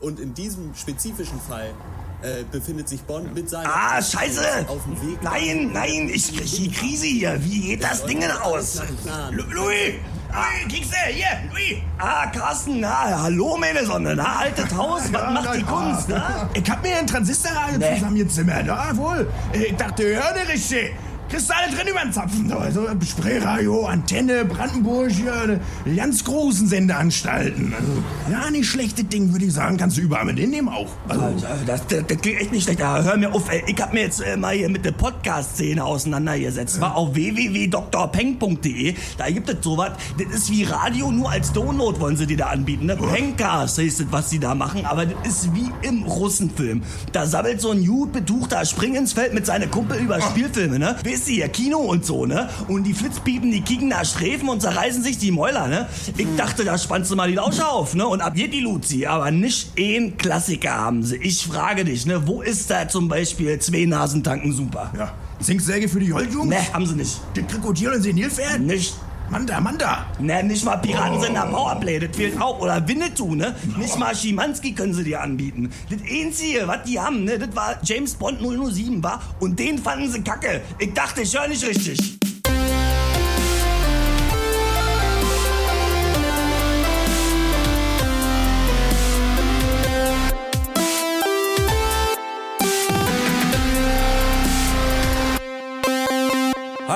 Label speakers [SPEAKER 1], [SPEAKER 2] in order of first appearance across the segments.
[SPEAKER 1] Und in diesem spezifischen Fall äh, befindet sich Bond mit seinem
[SPEAKER 2] Ah, scheiße!
[SPEAKER 1] auf dem Weg.
[SPEAKER 2] Nein, nein, ich krieg die Krise hier. Wie geht das Ding denn aus? Lu- Louis! Louis, kriegst du? Hier, Louis! Ah, Carsten, na, hallo, meine Sonne, na, altes Haus, was macht die Kunst, na?
[SPEAKER 3] Ich hab mir ein Transistorradio
[SPEAKER 2] Nee.
[SPEAKER 3] zusammengezimmert, jawohl. Ich dachte, hör nicht richtig. Kriegst du alle drin über den Zapfen. So, Also Sprayradio, Antenne, Brandenburg, hier, die ganz großen Sendeanstalten. Also, ja, nicht schlechtes Ding, würde ich sagen. Kannst du überall mit hinnehmen auch. Also,
[SPEAKER 2] Das, das, das klingt echt nicht schlecht. Aber hör mir auf, ey. Ich hab mir jetzt äh, mal hier mit der Podcast-Szene auseinandergesetzt. War auf www.drpeng.de. Da gibt es sowas. Das ist wie Radio, nur als Download wollen sie dir da anbieten. Ne? Pencast heißt das, was sie da machen. Aber das ist wie im Russenfilm. Da sammelt so ein gut betuchter Springensfeld mit seiner Kumpel über Spielfilme, ne? Wisst ihr, Kino und so, ne? Und die Flitzpiepen, die kicken da Sträfen und zerreißen sich die Mäuler, ne? Ich dachte, da spannst du mal die Lausche auf, ne? Und ab hier die Luzi. Aber nicht ein Klassiker haben sie. Ich frage dich, ne? Wo ist da zum Beispiel zwei Nasen tanken super?
[SPEAKER 3] ja. Zinksäge für die Joldjungs?
[SPEAKER 2] Ne, haben sie nicht.
[SPEAKER 3] Das Krokodil und Senilpferd?
[SPEAKER 2] Nicht.
[SPEAKER 3] Manda, Manda.
[SPEAKER 2] Ne, nicht mal Piratensender Powerplay, das fehlt auch. Oder Winnetou, ne? Nicht mal Schimanski können sie dir anbieten. Das Einzige, was die haben, ne, das war James Bond 007, war? Und den fanden sie kacke. Ich dachte, ich höre nicht richtig.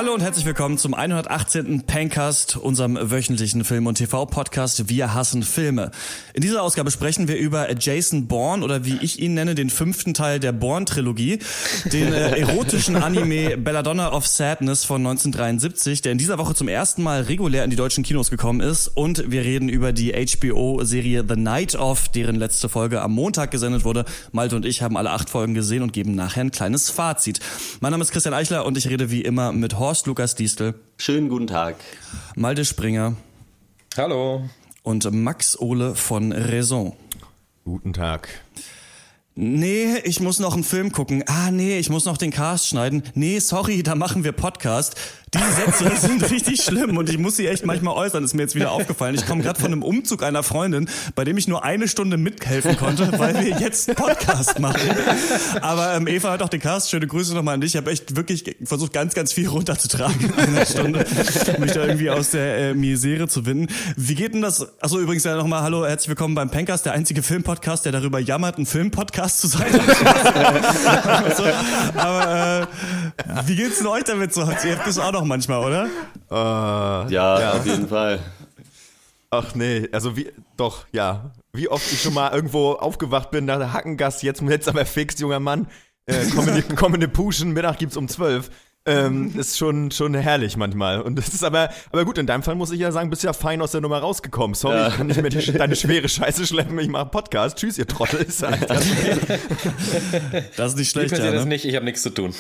[SPEAKER 4] Hallo und herzlich willkommen zum 118. Pencast, unserem wöchentlichen Film- und TV-Podcast Wir hassen Filme. In dieser Ausgabe sprechen wir über Jason Bourne oder wie ich ihn nenne, den fünften Teil der Bourne-Trilogie, den äh, erotischen Anime Belladonna of Sadness von 1973, der in dieser Woche zum ersten Mal regulär in die deutschen Kinos gekommen ist und wir reden über die HBO-Serie The Night of, deren letzte Folge am Montag gesendet wurde. Malte und ich haben alle acht Folgen gesehen und geben nachher ein kleines Fazit. Mein Name ist Christian Eichler und ich rede wie immer mit Horst Lukas Diestel,
[SPEAKER 1] Schönen guten Tag.
[SPEAKER 4] Malte Springer
[SPEAKER 5] Hallo.
[SPEAKER 4] und Max Ole von Raison.
[SPEAKER 5] Guten Tag.
[SPEAKER 4] Nee, ich muss noch einen Film gucken. Ah, nee, ich muss noch den Cast schneiden. Nee, sorry, da machen wir Podcast. Diese Sätze sind richtig schlimm und ich muss sie echt manchmal äußern, ist mir jetzt wieder aufgefallen. Ich komme gerade von einem Umzug einer Freundin, bei dem ich nur eine Stunde mithelfen konnte, weil wir jetzt Podcast machen. Aber ähm, Eva hat auch den Cast. Schöne Grüße nochmal an dich. Ich habe echt wirklich versucht, ganz, ganz viel runterzutragen in einer Stunde, mich da irgendwie aus der äh, Misere zu winden. Wie geht denn das? Achso, übrigens ja nochmal, hallo, herzlich willkommen beim Pencast, der einzige Filmpodcast, der darüber jammert, ein Filmpodcast zu sein. also, aber äh, wie geht's denn euch damit so? Ihr habt das auch noch manchmal, oder?
[SPEAKER 5] Äh,
[SPEAKER 6] Ja, auf jeden Fall.
[SPEAKER 5] ach nee, also wie, doch, ja. Wie oft ich schon mal irgendwo aufgewacht bin nach der Hackengast, jetzt, jetzt aber fix, junger Mann. Äh, kommende, kommende Puschen, Mittag gibt's um zwölf. Ähm, ist schon, schon herrlich manchmal. Und das ist aber, aber gut, in deinem Fall muss ich ja sagen, bist ja fein aus der Nummer rausgekommen. Sorry,
[SPEAKER 6] Ja.
[SPEAKER 5] ich kann nicht mehr die, deine schwere Scheiße schleppen, ich mache Podcast. Tschüss, ihr Trottel. Ist halt-
[SPEAKER 4] Das ist nicht
[SPEAKER 7] Ich
[SPEAKER 4] schlecht,
[SPEAKER 7] passiert
[SPEAKER 4] ja,
[SPEAKER 7] das
[SPEAKER 4] ne?
[SPEAKER 7] nicht, ich habe nichts zu tun.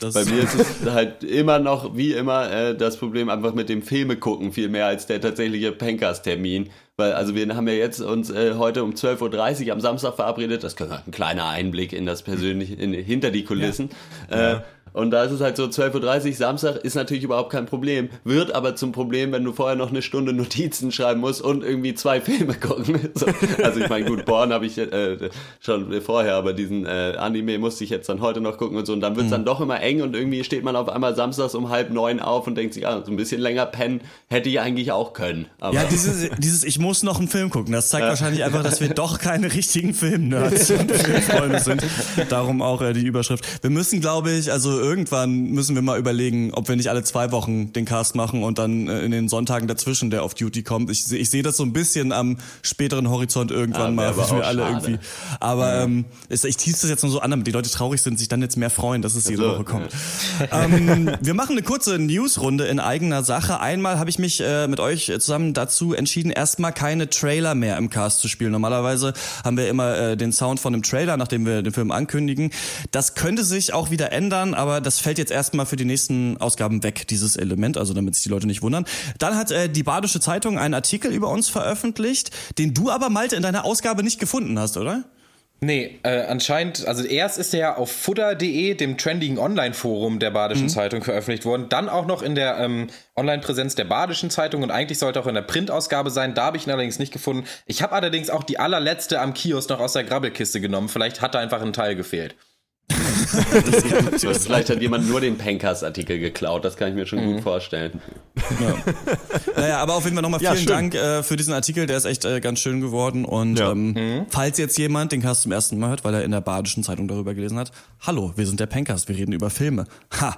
[SPEAKER 4] Das
[SPEAKER 6] Bei mir ist es halt immer noch, wie immer, äh, das Problem einfach mit dem Filme gucken, viel mehr als der tatsächliche Pencast-Termin. Weil, also wir haben ja jetzt uns äh, heute um 12.30 Uhr am Samstag verabredet. Das ist ein kleiner Einblick in das persönliche, in, hinter die Kulissen. Äh, und da ist es halt so, 12.30 Uhr Samstag ist natürlich überhaupt kein Problem. Wird aber zum Problem, wenn du vorher noch eine Stunde Notizen schreiben musst und irgendwie zwei Filme gucken. So. Also ich meine, gut, Born habe ich äh, schon vorher, aber diesen äh, Anime musste ich jetzt dann heute noch gucken und so. Und dann wird's dann doch immer eng und irgendwie steht man auf einmal samstags um halb neun auf und denkt sich, ah, so ein bisschen länger pennen hätte ich eigentlich auch können. Aber
[SPEAKER 4] Ja, dieses, dieses Ich muss noch einen Film gucken, das zeigt wahrscheinlich einfach, dass wir doch keine richtigen Film-Nerds und Filmfreunde sind. Darum auch äh, die Überschrift. Wir müssen, glaube ich, also irgendwann müssen wir mal überlegen, ob wir nicht alle zwei Wochen den Cast machen und dann äh, in den Sonntagen dazwischen, der auf Duty kommt. Ich, ich sehe das so ein bisschen am späteren Horizont irgendwann
[SPEAKER 6] Ah,
[SPEAKER 4] mal, wie wir alle
[SPEAKER 6] schade.
[SPEAKER 4] irgendwie. Aber ähm, es- ich tease das jetzt nur so an, damit die Leute traurig sind, sich dann jetzt mehr freuen, dass es jede
[SPEAKER 6] so,
[SPEAKER 4] Woche kommt. ähm, wir machen eine kurze Newsrunde in eigener Sache. Einmal habe ich mich äh, mit euch zusammen dazu entschieden, erstmal keine Trailer mehr im Cast zu spielen. Normalerweise haben wir immer äh, den Sound von einem Trailer, nachdem wir den Film ankündigen. Das könnte sich auch wieder ändern, aber das fällt jetzt erstmal für die nächsten Ausgaben weg, dieses Element, also damit sich die Leute nicht wundern. Dann hat äh, die Badische Zeitung einen Artikel über uns veröffentlicht, den du aber, Malte, in deiner Ausgabe nicht gefunden hast, oder?
[SPEAKER 7] Nee, äh, anscheinend, also erst ist er ja auf fudder.de, dem trendigen Online-Forum der Badischen Zeitung, veröffentlicht worden. Dann auch noch in der ähm, Online-Präsenz der Badischen Zeitung und eigentlich sollte auch in der Printausgabe sein. Da habe ich ihn allerdings nicht gefunden. Ich habe allerdings auch die allerletzte am Kiosk noch aus der Grabbelkiste genommen. Vielleicht hat da einfach ein Teil gefehlt.
[SPEAKER 6] Vielleicht hat jemand nur den Pankers-Artikel geklaut, das kann ich mir schon gut vorstellen.
[SPEAKER 4] Naja, aber auf jeden Fall nochmal
[SPEAKER 5] Ja,
[SPEAKER 4] vielen
[SPEAKER 5] schön.
[SPEAKER 4] Dank äh, für diesen Artikel, der ist echt äh, ganz schön geworden. Und
[SPEAKER 5] Ja.
[SPEAKER 4] ähm, falls jetzt jemand den Cast zum ersten Mal hört, weil er in der Badischen Zeitung darüber gelesen hat, hallo, wir sind der Pencast, wir reden über Filme. Ha.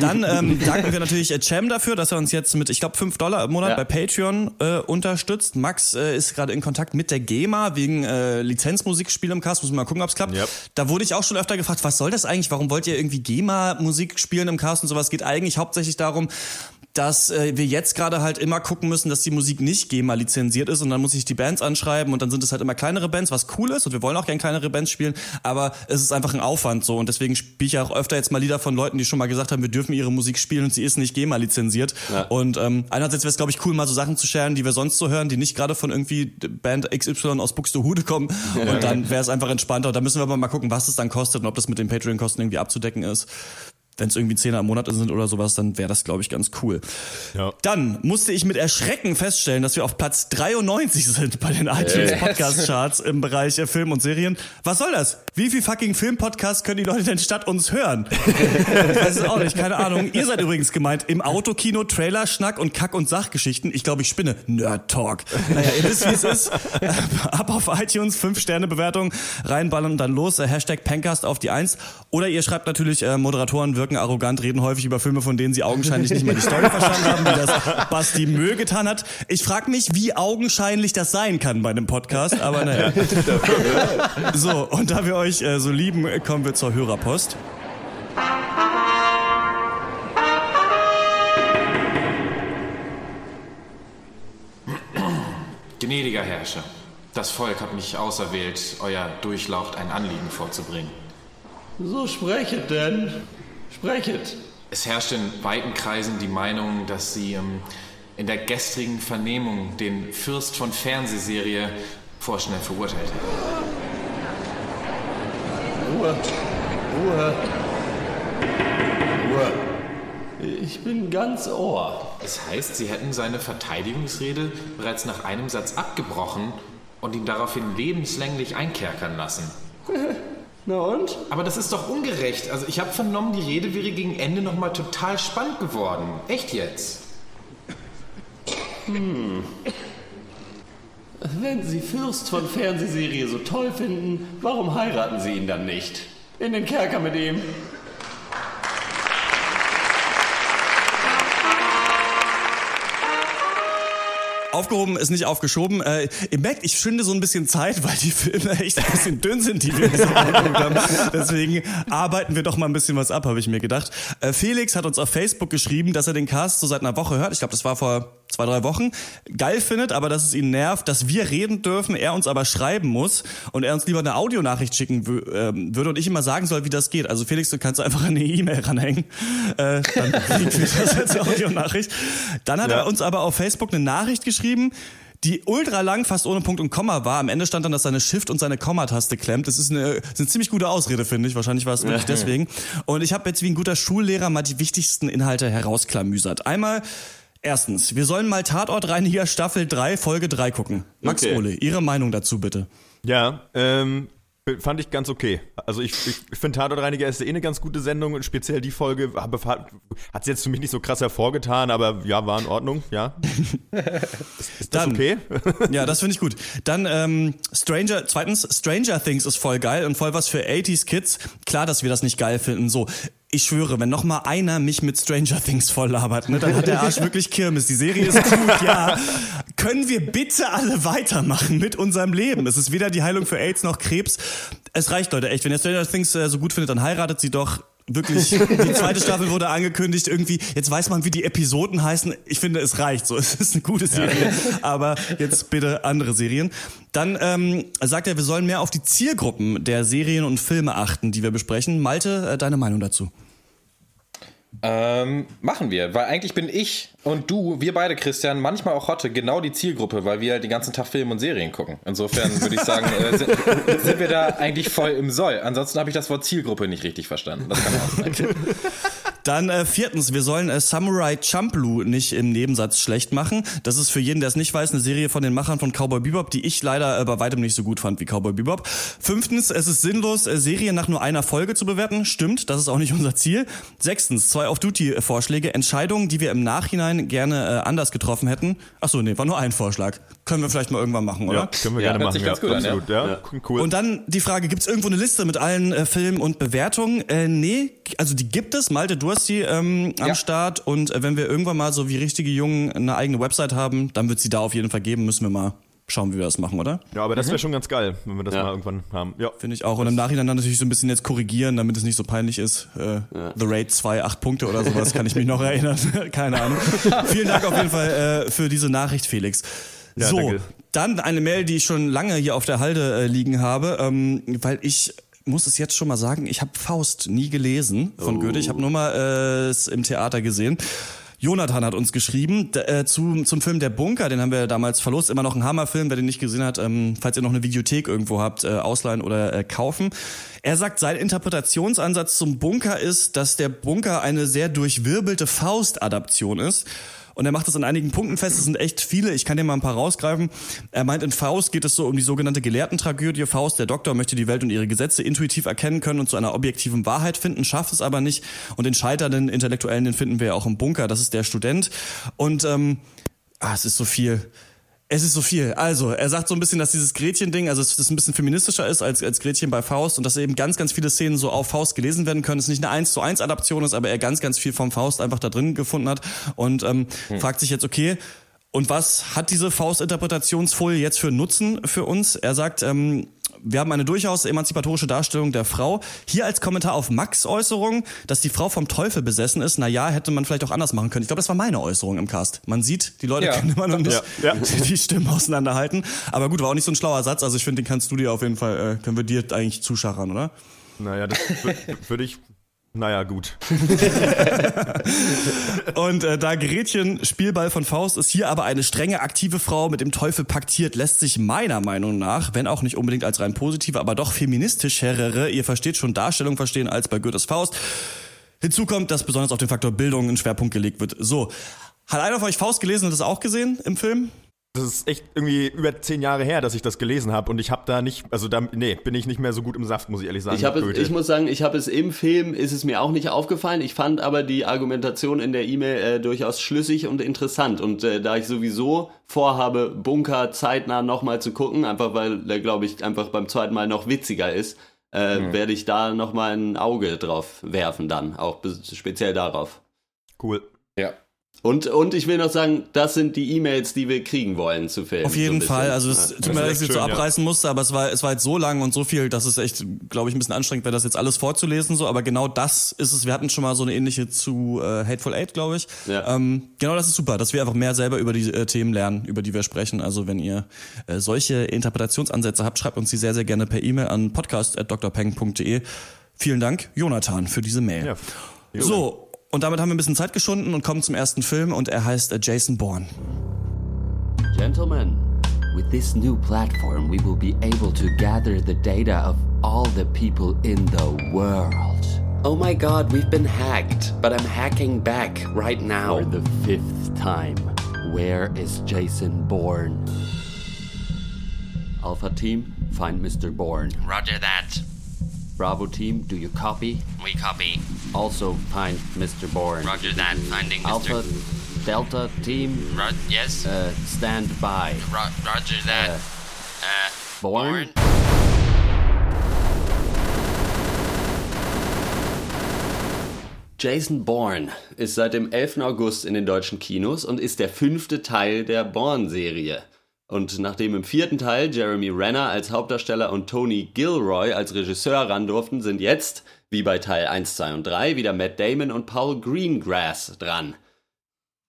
[SPEAKER 4] Dann ähm, danken wir natürlich äh, Cem dafür, dass er uns jetzt mit, ich glaube, 5 Dollar im Monat
[SPEAKER 6] Ja.
[SPEAKER 4] bei Patreon äh, unterstützt. Max äh, ist gerade in Kontakt mit der GEMA wegen äh, Lizenzmusikspiele im Cast. Müssen wir mal gucken, ob es klappt.
[SPEAKER 5] Yep.
[SPEAKER 4] Da wurde ich auch schon öfter gefragt, was soll das eigentlich? Warum wollt ihr irgendwie GEMA-Musik spielen im Cast und sowas? Geht eigentlich hauptsächlich darum, dass äh, wir jetzt gerade halt immer gucken müssen, dass die Musik nicht GEMA lizenziert ist und dann muss ich die Bands anschreiben und dann sind es halt immer kleinere Bands, was cool ist und wir wollen auch gerne kleinere Bands spielen, aber es ist einfach ein Aufwand so und deswegen spiele ich auch öfter jetzt mal Lieder von Leuten, die schon mal gesagt haben, wir dürfen ihre Musik spielen und sie ist nicht GEMA lizenziert. Und ähm, einerseits wäre es glaube ich cool, mal so Sachen zu scheren, die wir sonst so hören, die nicht gerade von irgendwie Band XY aus Buxtehude kommen. Und dann wäre es einfach entspannter. Und da müssen wir aber mal gucken, was es dann kostet und ob das mit den Patreon-Kosten irgendwie abzudecken ist wenn es irgendwie Zehner im Monat sind oder sowas, dann wäre das, glaube ich, ganz cool.
[SPEAKER 5] Ja.
[SPEAKER 4] Dann musste ich mit Erschrecken feststellen, dass wir auf Platz 93 sind bei den iTunes Podcast Charts im Bereich Film und Serien. Was soll das? Wie viel fucking Filmpodcasts können die Leute denn statt uns hören? ich weiß es auch nicht, keine Ahnung. Ihr seid übrigens gemeint im Autokino, Trailer, Schnack und Kack- und Sachgeschichten. Ich glaube, ich spinne. Nerd Talk. Naja, ihr wisst, wie es ist. Ab auf iTunes, 5-Sterne-Bewertung, reinballern und dann los. Hashtag Pencast auf die Eins. Oder ihr schreibt natürlich, äh, Moderatoren wirken arrogant, reden häufig über Filme, von denen sie augenscheinlich nicht mal die Story verstanden haben, wie das Basti Mö getan hat. Ich frage mich, wie augenscheinlich das sein kann bei einem Podcast, aber naja. So, und da wir euch äh, so lieben, kommen wir zur Hörerpost.
[SPEAKER 8] Gnädiger Herrscher, das Volk hat mich auserwählt, euer Durchlaucht ein Anliegen vorzubringen.
[SPEAKER 6] So sprechet denn. Sprechet.
[SPEAKER 8] Es herrscht in weiten Kreisen die Meinung, dass sie ähm, in der gestrigen Vernehmung den Fürst von Fernsehserie vorschnell verurteilt hätten.
[SPEAKER 6] Ruhe. Ruhe. Ruhe. Ich bin ganz Ohr.
[SPEAKER 8] Es heißt, sie hätten seine Verteidigungsrede bereits nach einem Satz abgebrochen und ihn daraufhin lebenslänglich einkerkern lassen.
[SPEAKER 6] Na und?
[SPEAKER 8] Aber das ist doch ungerecht. Also ich habe vernommen, die Rede wäre gegen Ende nochmal total spannend geworden. Echt jetzt?
[SPEAKER 6] Wenn Sie Fürst von Fernsehserie so toll finden, warum heiraten Sie ihn dann nicht? In den Kerker mit ihm.
[SPEAKER 4] Aufgehoben ist nicht aufgeschoben. Äh, ihr merkt, ich schinde so ein bisschen Zeit, weil die Filme echt ein bisschen dünn sind, die wir haben. Deswegen arbeiten wir doch mal ein bisschen was ab, habe ich mir gedacht. Äh, Felix hat uns auf Facebook geschrieben, dass er den Cast so seit einer Woche hört. Ich glaube, das war vor zwei, drei Wochen. Geil findet, aber dass es ihn nervt, dass wir reden dürfen, er uns aber schreiben muss und er uns lieber eine Audionachricht schicken ähm, würde und ich immer sagen soll, wie das geht. Also Felix, du kannst einfach eine E-Mail ranhängen. Äh, dann kriegen wir das als Audionachricht. Dann hat er uns aber auf Facebook eine Nachricht geschrieben, die ultra lang, fast ohne Punkt und Komma war. Am Ende stand dann, dass seine Shift und seine Kommataste klemmt. Das ist eine, das ist eine ziemlich gute Ausrede, finde ich. Wahrscheinlich war es wirklich deswegen. Und ich habe jetzt wie ein guter Schullehrer mal die wichtigsten Inhalte herausklamüsert. Einmal, erstens, wir sollen mal Tatortreiniger Staffel 3, Folge 3 gucken. Max
[SPEAKER 6] Okay.
[SPEAKER 4] Ole, Ihre Meinung dazu bitte.
[SPEAKER 5] Ja, ähm, fand ich ganz okay. Also ich, ich, finde Tatortreiniger ist eh eine ganz gute Sendung und speziell die Folge hat es jetzt für mich nicht so krass hervorgetan, aber ja, war in Ordnung, ja. Ist, ist das
[SPEAKER 4] Dann-
[SPEAKER 5] okay?
[SPEAKER 4] Ja, das finde ich gut. Dann ähm, Stranger, zweitens, Stranger Things ist voll geil und voll was für 80s Kids. Klar, dass wir das nicht geil finden. So, ich schwöre, wenn noch mal einer mich mit Stranger Things voll labert, ne, dann hat der Arsch wirklich Kirmes. Die Serie ist gut, ja. Können wir bitte alle weitermachen mit unserem Leben? Es ist weder die Heilung für AIDS noch Krebs. Es reicht, Leute, echt. Wenn ihr Stranger Things äh, so gut findet, dann heiratet sie doch. Wirklich, die zweite Staffel wurde angekündigt, irgendwie, jetzt weiß man, wie die Episoden heißen. Ich finde, es reicht so. Es ist eine gute Serie. Aber jetzt bitte andere Serien. Dann ähm, sagt er, wir sollen mehr auf die Zielgruppen der Serien und Filme achten, die wir besprechen. Malte, äh, deine Meinung dazu?
[SPEAKER 7] Ähm, machen wir, weil eigentlich bin ich und du, wir beide, Christian, manchmal auch Hotte, genau die Zielgruppe, weil wir den ganzen Tag Film und Serien gucken. Insofern würde ich sagen, äh, sind, sind wir da eigentlich voll im Soll. Ansonsten habe ich das Wort Zielgruppe nicht richtig verstanden. Das kann auch sein.
[SPEAKER 4] Dann äh, viertens, wir sollen äh, Samurai Champloo nicht im Nebensatz schlecht machen. Das ist für jeden, der es nicht weiß, eine Serie von den Machern von Cowboy Bebop, die ich leider äh, bei weitem nicht so gut fand wie Cowboy Bebop. Fünftens, es ist sinnlos, äh, Serien nach nur einer Folge zu bewerten. Stimmt, das ist auch nicht unser Ziel. Sechstens, zwei Off-Duty-Vorschläge, Entscheidungen, die wir im Nachhinein gerne äh, anders getroffen hätten. Ach so, nee, war nur ein Vorschlag. Können wir vielleicht mal irgendwann machen, oder?
[SPEAKER 5] Ja, können wir
[SPEAKER 7] Ja,
[SPEAKER 5] gerne machen. Ja,
[SPEAKER 7] ganz gut an, ja.
[SPEAKER 5] absolut. Ja, cool.
[SPEAKER 4] Und dann die Frage, gibt es irgendwo eine Liste mit allen äh, Filmen und Bewertungen? Äh, nee, also die gibt es. Malte, du hast die ähm, am
[SPEAKER 7] Ja.
[SPEAKER 4] Start. Und äh, wenn wir irgendwann mal so wie richtige Jungen eine eigene Website haben, dann wird sie da auf jeden Fall geben. Müssen wir mal schauen, wie wir das machen, oder?
[SPEAKER 5] ja, aber das wäre schon ganz geil, wenn wir das
[SPEAKER 6] Ja.
[SPEAKER 5] mal irgendwann haben. Ja.
[SPEAKER 4] Finde ich auch. Und im Nachhinein dann natürlich so ein bisschen jetzt korrigieren, damit es nicht so peinlich ist. Äh, The Raid 2, 8 Punkte oder sowas, kann ich mich noch erinnern. Keine Ahnung. Vielen Dank auf jeden Fall äh, für diese Nachricht, Felix.
[SPEAKER 5] Ja,
[SPEAKER 4] so,
[SPEAKER 5] danke.
[SPEAKER 4] dann eine Mail, die ich schon lange hier auf der Halde äh, liegen habe, ähm, weil ich muss es jetzt schon mal sagen, ich habe Faust nie gelesen von Goethe. Ich habe nur mal äh, es im Theater gesehen. Jonathan hat uns geschrieben äh, zu, zum Film Der Bunker, den haben wir damals verlost. Immer noch ein Hammerfilm, wer den nicht gesehen hat, ähm, falls ihr noch eine Videothek irgendwo habt, äh, ausleihen oder äh, kaufen. Er sagt, sein Interpretationsansatz zum Bunker ist, dass der Bunker eine sehr durchwirbelte Faust-Adaption ist. Und er macht das an einigen Punkten fest. Es sind echt viele. Ich kann dir mal ein paar rausgreifen. Er meint, in Faust geht es so um die sogenannte Gelehrtentragödie. Faust, der Doktor, möchte die Welt und ihre Gesetze intuitiv erkennen können und zu einer objektiven Wahrheit finden, schafft es aber nicht. Und den scheiternden Intellektuellen, den finden wir ja auch im Bunker. Das ist der Student. Und ähm, ah, es ist so viel. Es ist so viel. Also, er sagt so ein bisschen, dass dieses Gretchen-Ding, also dass das ein bisschen feministischer ist als, als Gretchen bei Faust und dass eben ganz, ganz viele Szenen so auf Faust gelesen werden können. Es nicht eine 1 zu 1 Adaption ist, aber er ganz, ganz viel vom Faust einfach da drin gefunden hat und ähm, fragt sich jetzt, okay, und was hat diese Faust-Interpretationsfolie jetzt für Nutzen für uns? Er sagt, ähm, wir haben eine durchaus emanzipatorische Darstellung der Frau. Hier als Kommentar auf Max Äußerung, dass die Frau vom Teufel besessen ist. Na ja, hätte man vielleicht auch anders machen können. Ich glaube, das war meine Äußerung im Cast. Man sieht, die Leute
[SPEAKER 7] Ja.
[SPEAKER 4] können immer noch nicht
[SPEAKER 5] Ja, ja.
[SPEAKER 4] die Stimmen auseinanderhalten. Aber gut, war auch nicht so ein schlauer Satz. Also ich finde, den kannst du dir auf jeden Fall, äh, können wir dir eigentlich zuschachern, oder?
[SPEAKER 5] Naja, das würde ich. Naja, gut.
[SPEAKER 4] Und äh, da Gretchen Spielball von Faust ist, hier aber eine strenge, aktive Frau mit dem Teufel paktiert, lässt sich meiner Meinung nach, wenn auch nicht unbedingt als rein positive, aber doch feministischere, ihr versteht schon, Darstellung verstehen als bei Goethes Faust. Hinzu kommt, dass besonders auf den Faktor Bildung ein Schwerpunkt gelegt wird. So, hat einer von euch Faust gelesen und das auch gesehen im Film?
[SPEAKER 5] Das ist echt irgendwie über zehn Jahre her, dass ich das gelesen habe und ich habe da nicht, also da, nee, bin ich nicht mehr so gut im Saft, muss ich ehrlich sagen.
[SPEAKER 6] Ich, es, ich muss sagen, ich habe es im Film, ist es mir auch nicht aufgefallen. Ich fand aber die Argumentation in der E-Mail äh, durchaus schlüssig und interessant. Und äh, da ich sowieso vorhabe, Bunker zeitnah nochmal zu gucken, einfach weil der, glaube ich, einfach beim zweiten Mal noch witziger ist, äh,
[SPEAKER 5] Mhm.
[SPEAKER 6] werde ich da nochmal ein Auge drauf werfen dann, auch speziell darauf.
[SPEAKER 5] cool.
[SPEAKER 7] Ja.
[SPEAKER 6] Und, und ich will noch sagen, das sind die E-Mails, die wir kriegen wollen zu Filmen.
[SPEAKER 4] Auf
[SPEAKER 6] so
[SPEAKER 4] jeden
[SPEAKER 6] bisschen.
[SPEAKER 4] Fall. Also es
[SPEAKER 6] Ja.
[SPEAKER 4] tut mir leid, dass ich so
[SPEAKER 5] schön, ja.
[SPEAKER 4] abreißen musste, aber es war, es war jetzt so lang und so viel, dass es echt, glaube ich, ein bisschen anstrengend wäre, das jetzt alles vorzulesen. So, aber genau das ist es. Wir hatten schon mal so eine ähnliche zu äh, Hateful Eight, glaube ich.
[SPEAKER 6] Ja.
[SPEAKER 4] Ähm, genau, das ist super, dass wir einfach mehr selber über die äh, Themen lernen, über die wir sprechen. Also wenn ihr äh, solche Interpretationsansätze habt, schreibt uns die sehr, sehr gerne per E-Mail an podcast.drpeng.de. Vielen Dank, Jonathan, für diese Mail.
[SPEAKER 5] Ja.
[SPEAKER 4] So, und damit haben wir ein bisschen Zeit geschunden und kommen zum ersten Film und er heißt äh, Jason Bourne.
[SPEAKER 9] Gentlemen, with this new platform, we will be able to gather the data of all the people in the world.
[SPEAKER 6] Oh my god, we've been hacked, but I'm hacking back right now.
[SPEAKER 9] For the fifth time, where is Jason Bourne? Alpha Team, find Mr. Bourne.
[SPEAKER 10] Roger that.
[SPEAKER 9] Bravo Team, do you copy?
[SPEAKER 10] We copy.
[SPEAKER 9] Also find Mr. Bourne.
[SPEAKER 10] Roger that. Finding Mr.
[SPEAKER 9] Alpha, Delta Team,
[SPEAKER 10] Ro- yes.
[SPEAKER 9] uh, stand by.
[SPEAKER 10] Ro- roger that. Uh,
[SPEAKER 9] Bourne?
[SPEAKER 6] Jason Bourne ist seit dem 11. August in den deutschen Kinos und ist der fünfte Teil der Bourne-Serie. Und nachdem im vierten Teil Jeremy Renner als Hauptdarsteller und Tony Gilroy als Regisseur ran durften, sind jetzt, wie bei Teil 1, 2 und 3, wieder Matt Damon und Paul Greengrass dran.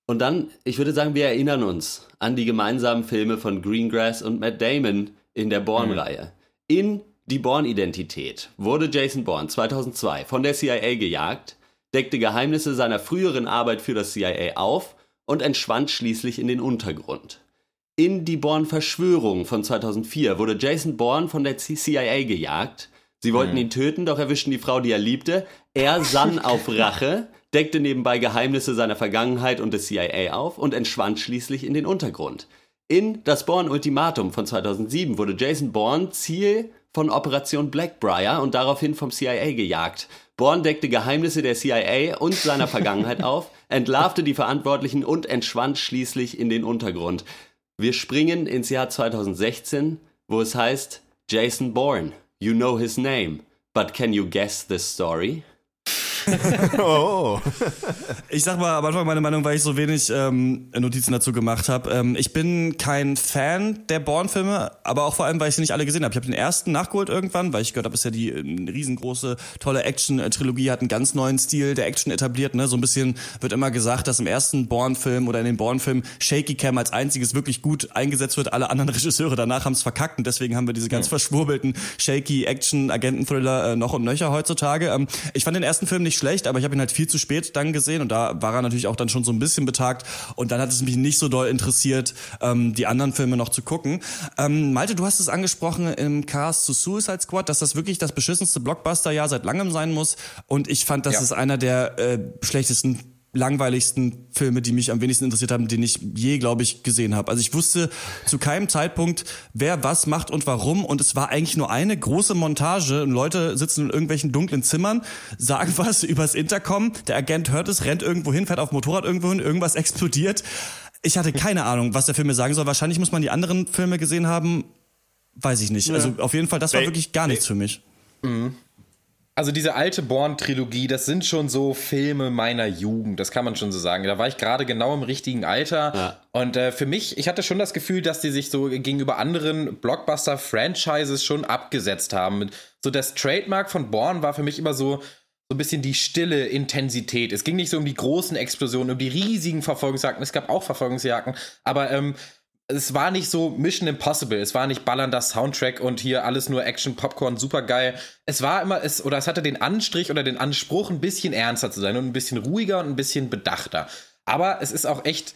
[SPEAKER 6] Und dann, ich würde sagen, wir erinnern uns an die gemeinsamen Filme von Greengrass und Matt Damon in der Bourne-Reihe. In die Bourne-Identität wurde Jason Bourne 2002 von der CIA gejagt, deckte Geheimnisse seiner früheren Arbeit für das CIA auf und entschwand schließlich in den Untergrund. In die Bourne-Verschwörung von 2004 wurde Jason Bourne von der CIA gejagt. Sie wollten ihn töten, doch erwischten die Frau, die er liebte. Er sann auf Rache, deckte nebenbei Geheimnisse seiner Vergangenheit und des CIA auf und entschwand schließlich in den Untergrund. In das Bourne-Ultimatum von 2007 wurde Jason Bourne Ziel von Operation Blackbriar und daraufhin vom CIA gejagt. Bourne deckte Geheimnisse der CIA und seiner Vergangenheit auf, entlarvte die Verantwortlichen und entschwand schließlich in den Untergrund. Wir springen ins Jahr 2016, wo es heißt, Jason Bourne, you know his name, but can you guess this story?
[SPEAKER 5] Oh.
[SPEAKER 4] Ich sag mal am Anfang meine Meinung, weil ich so wenig ähm, Notizen dazu gemacht habe. Ähm, ich bin kein Fan der Bourne-Filme, aber auch vor allem, weil ich sie nicht alle gesehen habe. Ich habe den ersten nachgeholt irgendwann, weil ich gehört habe, ist ja die äh, riesengroße, tolle Action-Trilogie, hat einen ganz neuen Stil der Action etabliert. Ne? So ein bisschen wird immer gesagt, dass im ersten Bourne-Film oder in den Bourne-Filmen Shaky Cam als einziges wirklich gut eingesetzt wird. Alle anderen Regisseure danach haben es verkackt und deswegen haben wir diese ganz verschwurbelten Shaky Action-Agenten-Thriller äh, noch und nöcher heutzutage. Ähm, ich fand den ersten Film nicht schlecht, aber ich habe ihn halt viel zu spät dann gesehen und da war er natürlich auch dann schon so ein bisschen betagt und dann hat es mich nicht so doll interessiert, ähm, die anderen Filme noch zu gucken. Ähm, Malte, du hast es angesprochen im Cast zu Suicide Squad, dass das wirklich das beschissenste Blockbuster-Jahr seit langem sein muss und ich fand, das
[SPEAKER 7] Ja.
[SPEAKER 4] ist einer der äh, schlechtesten langweiligsten Filme, die mich am wenigsten interessiert haben, den ich je, glaube ich, gesehen habe. Also ich wusste zu keinem Zeitpunkt, wer was macht und warum. Und es war eigentlich nur eine große Montage. Und Leute sitzen in irgendwelchen dunklen Zimmern, sagen was übers Intercom. Der Agent hört es, rennt irgendwo hin, fährt auf Motorrad irgendwo hin, irgendwas explodiert. Ich hatte keine Ahnung, was der Film mir sagen soll. Wahrscheinlich muss man die anderen Filme gesehen haben. Weiß ich nicht. Also auf jeden Fall, das war wirklich gar nichts für mich.
[SPEAKER 7] Also diese alte Bourne-Trilogie, das sind schon so Filme meiner Jugend, das kann man schon so sagen. Da war ich gerade genau im richtigen Alter.
[SPEAKER 6] Ja.
[SPEAKER 7] Und äh, für mich, ich hatte schon das Gefühl, dass die sich so gegenüber anderen Blockbuster-Franchises schon abgesetzt haben. So das Trademark von Bourne war für mich immer so, so ein bisschen die stille Intensität. Es ging nicht so um die großen Explosionen, um die riesigen Verfolgungsjagden. Es gab auch Verfolgungsjagden, aber ähm, es war nicht so Mission Impossible, es war nicht ballernder Soundtrack und hier alles nur Action, Popcorn, super geil. Es war immer, es, oder es hatte den Anstrich oder den Anspruch, ein bisschen ernster zu sein und ein bisschen ruhiger und ein bisschen bedachter. Aber es ist auch echt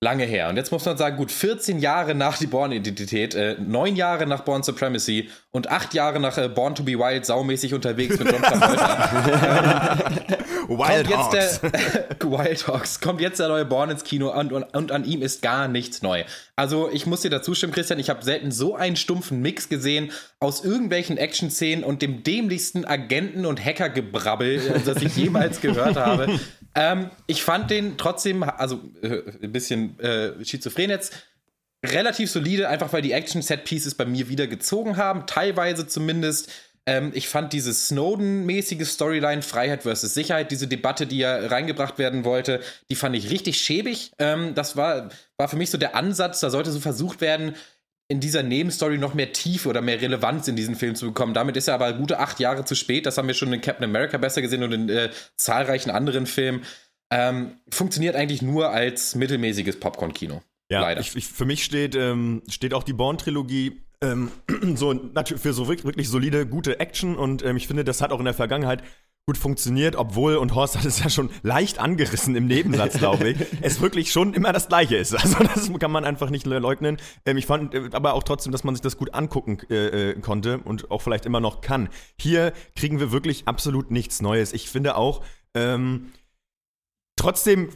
[SPEAKER 7] lange her. Und jetzt muss man sagen, gut, 14 Jahre nach die Born-Identität, äh, neun Jahre nach Born Supremacy und acht Jahre nach äh, Born to be Wild, saumäßig unterwegs mit John Travolta.
[SPEAKER 5] Wild
[SPEAKER 7] kommt jetzt
[SPEAKER 5] Hawks.
[SPEAKER 7] der Wild Hawks, kommt jetzt der neue Born ins Kino und, und, und an ihm ist gar nichts neu. Also ich muss dir dazu stimmen, Christian, ich habe selten so einen stumpfen Mix gesehen aus irgendwelchen Action-Szenen und dem dämlichsten Agenten- und Hackergebrabbel, das ich jemals gehört habe. Ähm, ich fand den trotzdem, also äh, ein bisschen äh, schizophren jetzt, relativ solide, einfach weil die Action-Set-Pieces bei mir wieder gezogen haben, teilweise zumindest. Ähm, ich fand diese Snowden-mäßige Storyline, Freiheit versus Sicherheit, diese Debatte, die ja reingebracht werden wollte, die fand ich richtig schäbig. Ähm, das war, war für mich so der Ansatz, da sollte so versucht werden, in dieser Nebenstory noch mehr Tiefe oder mehr Relevanz in diesen Film zu bekommen. Damit ist er aber gute acht Jahre zu spät. Das haben wir schon in Captain America besser gesehen und in äh, zahlreichen anderen Filmen. Ähm, funktioniert eigentlich nur als mittelmäßiges Popcorn-Kino.
[SPEAKER 5] Ja,
[SPEAKER 7] Leider.
[SPEAKER 5] Ich, ich, für mich steht, ähm, steht auch die Bourne-Trilogie ähm, so, natürlich für so wirklich, solide, gute Action und ähm, ich finde, das hat auch in der Vergangenheit gut funktioniert, obwohl, und Horst hat es ja schon leicht angerissen im Nebensatz, glaube ich, es wirklich schon immer das Gleiche ist. Also das kann man einfach nicht leugnen. Ähm, ich fand äh, aber auch trotzdem, dass man sich das gut angucken äh, äh, konnte und auch vielleicht immer noch kann. Hier kriegen wir wirklich absolut nichts Neues. Ich finde auch, ähm, trotzdem,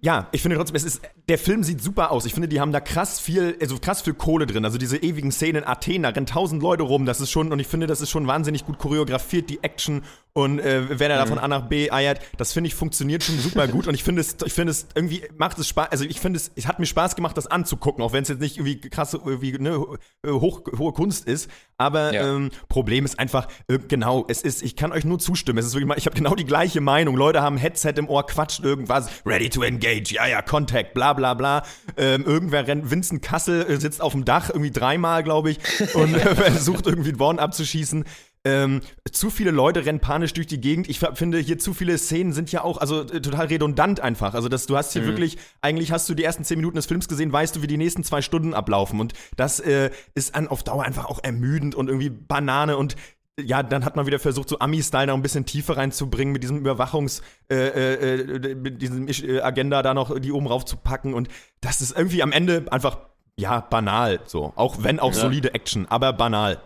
[SPEAKER 5] ja, ich finde trotzdem, es ist, der Film sieht super aus. Ich finde, die haben da krass viel, also krass viel Kohle drin. Also diese ewigen Szenen in Athen, da rennen tausend Leute rum. Das ist schon, und ich finde, das ist schon wahnsinnig gut choreografiert, die Action und äh, wenn er da von A nach B eiert, das finde ich funktioniert schon super gut. Und ich finde es, ich finde es irgendwie macht es Spaß. Also ich finde es, es hat mir Spaß gemacht, das anzugucken, auch wenn es jetzt nicht irgendwie krass, irgendwie ne, hoch, hohe Kunst ist. Aber
[SPEAKER 7] Ja.
[SPEAKER 5] ähm, Problem ist einfach, äh, genau, es ist, ich kann euch nur zustimmen. Es ist wirklich mal, ich habe genau die gleiche Meinung. Leute haben Headset im Ohr, quatscht irgendwas, ready to engage, ja, ja, Contact, bla bla bla. Ähm, irgendwer rennt, Vincent Kassel äh, sitzt auf dem Dach, irgendwie dreimal, glaube ich, und äh, versucht irgendwie einen Born abzuschießen. Ähm, zu viele Leute rennen panisch durch die Gegend. Ich finde, hier zu viele Szenen sind ja auch also äh, total redundant einfach. Also, dass du hast hier wirklich, eigentlich hast du die ersten zehn Minuten des Films gesehen, weißt du, wie die nächsten zwei Stunden ablaufen. Und das äh, ist an, auf Dauer einfach auch ermüdend und irgendwie Banane und ja, dann hat man wieder versucht, so Ami-Style noch ein bisschen tiefer reinzubringen, mit diesem Überwachungs, äh, äh, äh, mit diesem äh, Agenda da noch die oben rauf zu packen. Und das ist irgendwie am Ende einfach, ja, banal. So. Auch wenn auch
[SPEAKER 6] Ja.
[SPEAKER 5] solide Action, aber banal.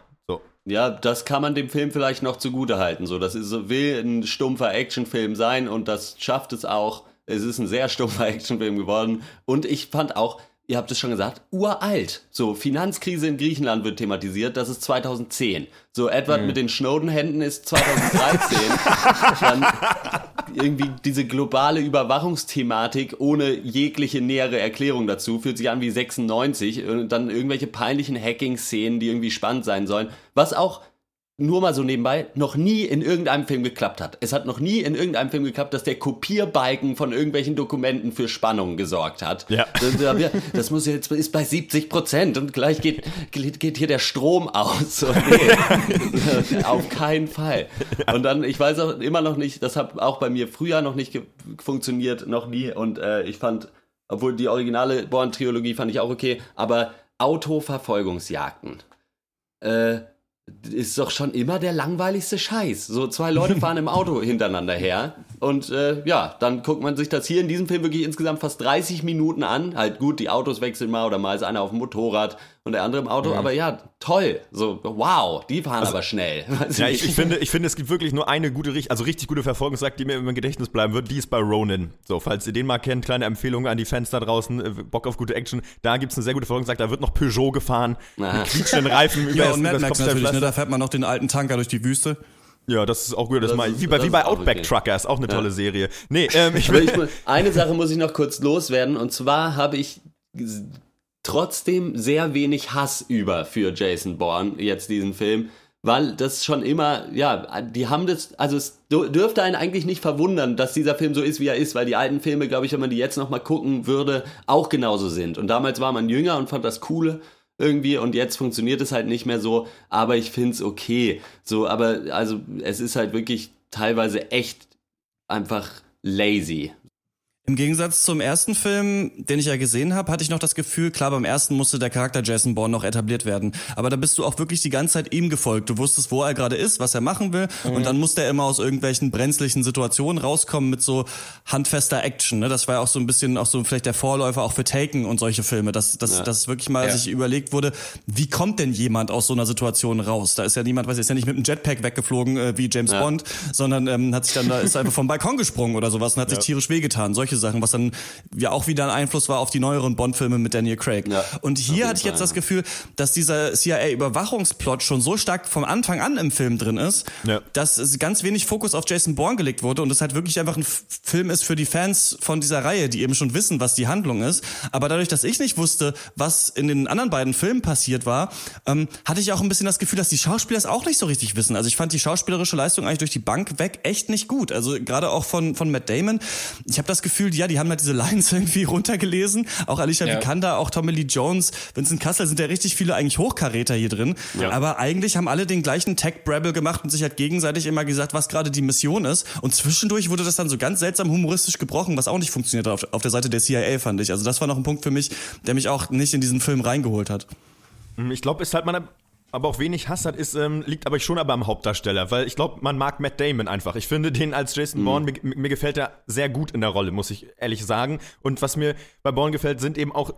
[SPEAKER 6] Ja, das kann man dem Film vielleicht noch zugute halten. So, das ist, will ein stumpfer Actionfilm sein und das schafft es auch. Es ist ein sehr stumpfer Actionfilm geworden. Und ich fand auch, ihr habt es schon gesagt, uralt. So, Finanzkrise in Griechenland wird thematisiert, das ist 2010. So, Edward mit den Snowden-Händen ist 2013. Dann irgendwie diese globale Überwachungsthematik ohne jegliche nähere Erklärung dazu fühlt sich an wie 96 und dann irgendwelche peinlichen Hacking-Szenen, die irgendwie spannend sein sollen, was auch nur mal so nebenbei noch nie in irgendeinem Film geklappt hat. Es hat noch nie in irgendeinem Film geklappt, dass der Kopierbalken von irgendwelchen Dokumenten für Spannung gesorgt hat.
[SPEAKER 5] Ja.
[SPEAKER 6] Das, muss jetzt ist bei 70 Prozent und gleich geht, geht hier der Strom aus. Nee, auf keinen Fall. Und dann, ich weiß auch immer noch nicht, das hat auch bei mir früher noch nicht funktioniert, noch nie. Und äh, ich fand, obwohl die originale Born-Trilogie fand ich auch okay, aber Autoverfolgungsjagden. Äh, ist doch schon immer der langweiligste Scheiß. So zwei Leute fahren im Auto hintereinander her und äh, ja, dann guckt man sich das hier in diesem Film wirklich insgesamt fast 30 Minuten an. Halt gut, die Autos wechseln mal oder mal ist einer auf dem Motorrad und der andere im Auto, aber ja, toll. So, wow, die fahren aber schnell.
[SPEAKER 5] Ja, ich, ich, finde, ich finde, es gibt wirklich nur eine gute, also richtig gute Verfolgungsjagd, die mir im Gedächtnis bleiben wird, die ist bei Ronin. So, falls ihr den mal kennt, kleine Empfehlung an die Fans da draußen, äh, Bock auf gute Action. Da gibt's eine sehr gute Verfolgungsjagd, da wird noch Peugeot gefahren,
[SPEAKER 6] Aha.
[SPEAKER 5] mit quietschenden Reifen über
[SPEAKER 4] Ja, und Mad Max natürlich, ne?
[SPEAKER 5] Kopfsteinpflaster.
[SPEAKER 4] Da fährt man noch den alten Tanker durch die Wüste.
[SPEAKER 5] Ja, das ist auch gut. Das
[SPEAKER 6] Das
[SPEAKER 5] mal,
[SPEAKER 6] ist-
[SPEAKER 5] wie bei,
[SPEAKER 6] das
[SPEAKER 5] wie bei
[SPEAKER 6] ist auch
[SPEAKER 5] Outback
[SPEAKER 6] okay.
[SPEAKER 5] Truckers, auch eine tolle Serie. Nee, ähm, ich
[SPEAKER 6] Aber
[SPEAKER 5] will.
[SPEAKER 6] ich, eine Sache muss ich noch kurz loswerden und zwar habe ich trotzdem sehr wenig Hass über für Jason Bourne jetzt diesen Film, weil das schon immer, ja, die haben das, also es dür- dürfte einen eigentlich nicht verwundern, dass dieser Film so ist, wie er ist, weil die alten Filme, glaube ich, wenn man die jetzt noch mal gucken würde, auch genauso sind. Und damals war man jünger und fand das cool irgendwie und jetzt funktioniert es halt nicht mehr so, aber ich find's okay. So, aber also es ist halt wirklich teilweise echt einfach lazy.
[SPEAKER 4] Im Gegensatz zum ersten Film, den ich ja gesehen habe, hatte ich noch das Gefühl, klar, beim ersten musste der Charakter Jason Bourne noch etabliert werden. Aber da bist du auch wirklich die ganze Zeit ihm gefolgt. Du wusstest, wo er gerade ist, was er machen will. Und dann musste er immer aus irgendwelchen brenzlichen Situationen rauskommen mit so handfester Action. Ne? Das war ja auch so ein bisschen auch so vielleicht der Vorläufer auch für Taken und solche Filme. Dass, dass, dass wirklich mal
[SPEAKER 7] Ja.
[SPEAKER 4] sich überlegt wurde, wie kommt denn jemand aus so einer Situation raus? Da ist ja niemand, weiß ich, ist ja nicht mit einem Jetpack weggeflogen äh, wie James
[SPEAKER 6] Ja.
[SPEAKER 4] Bond, sondern ähm, hat sich dann da ist einfach vom Balkon gesprungen oder sowas und hat sich tierisch wehgetan. Solche Sachen, was dann ja auch wieder ein Einfluss war auf die neueren Bond-Filme mit Daniel Craig.
[SPEAKER 6] Ja,
[SPEAKER 4] und hier hatte ich jetzt das Gefühl, dass dieser CIA-Überwachungsplot schon so stark vom Anfang an im Film drin ist,
[SPEAKER 5] Ja.
[SPEAKER 4] dass es ganz wenig Fokus auf Jason Bourne gelegt wurde und es halt wirklich einfach ein Film ist für die Fans von dieser Reihe, die eben schon wissen, was die Handlung ist. Aber dadurch, dass ich nicht wusste, was in den anderen beiden Filmen passiert war, ähm, hatte ich auch ein bisschen das Gefühl, dass die Schauspieler es auch nicht so richtig wissen. Also ich fand die schauspielerische Leistung eigentlich durch die Bank weg echt nicht gut. Also gerade auch von, von Matt Damon. Ich habe das Gefühl, ja, die haben halt diese Lines irgendwie runtergelesen. Auch Alicia
[SPEAKER 7] Ja.
[SPEAKER 4] Vikander, auch Tommy Lee Jones, Vincent Kassel sind ja richtig viele eigentlich Hochkaräter hier drin. Aber eigentlich haben alle den gleichen Tech-Brabble gemacht und sich halt gegenseitig immer gesagt, was gerade die Mission ist. Und zwischendurch wurde das dann so ganz seltsam humoristisch gebrochen, was auch nicht funktioniert hat auf, auf der Seite der CIA, fand ich. Also das war noch ein Punkt für mich, der mich auch nicht in diesen Film reingeholt hat.
[SPEAKER 5] Ich glaube, ist halt man aber auch wenig Hass hat, ist, ähm, liegt aber schon aber am Hauptdarsteller, weil ich glaube, man mag Matt Damon einfach. Ich finde den als Jason Bourne, mir, mir gefällt er sehr gut in der Rolle, muss ich ehrlich sagen. Und was mir bei Bourne gefällt, sind eben auch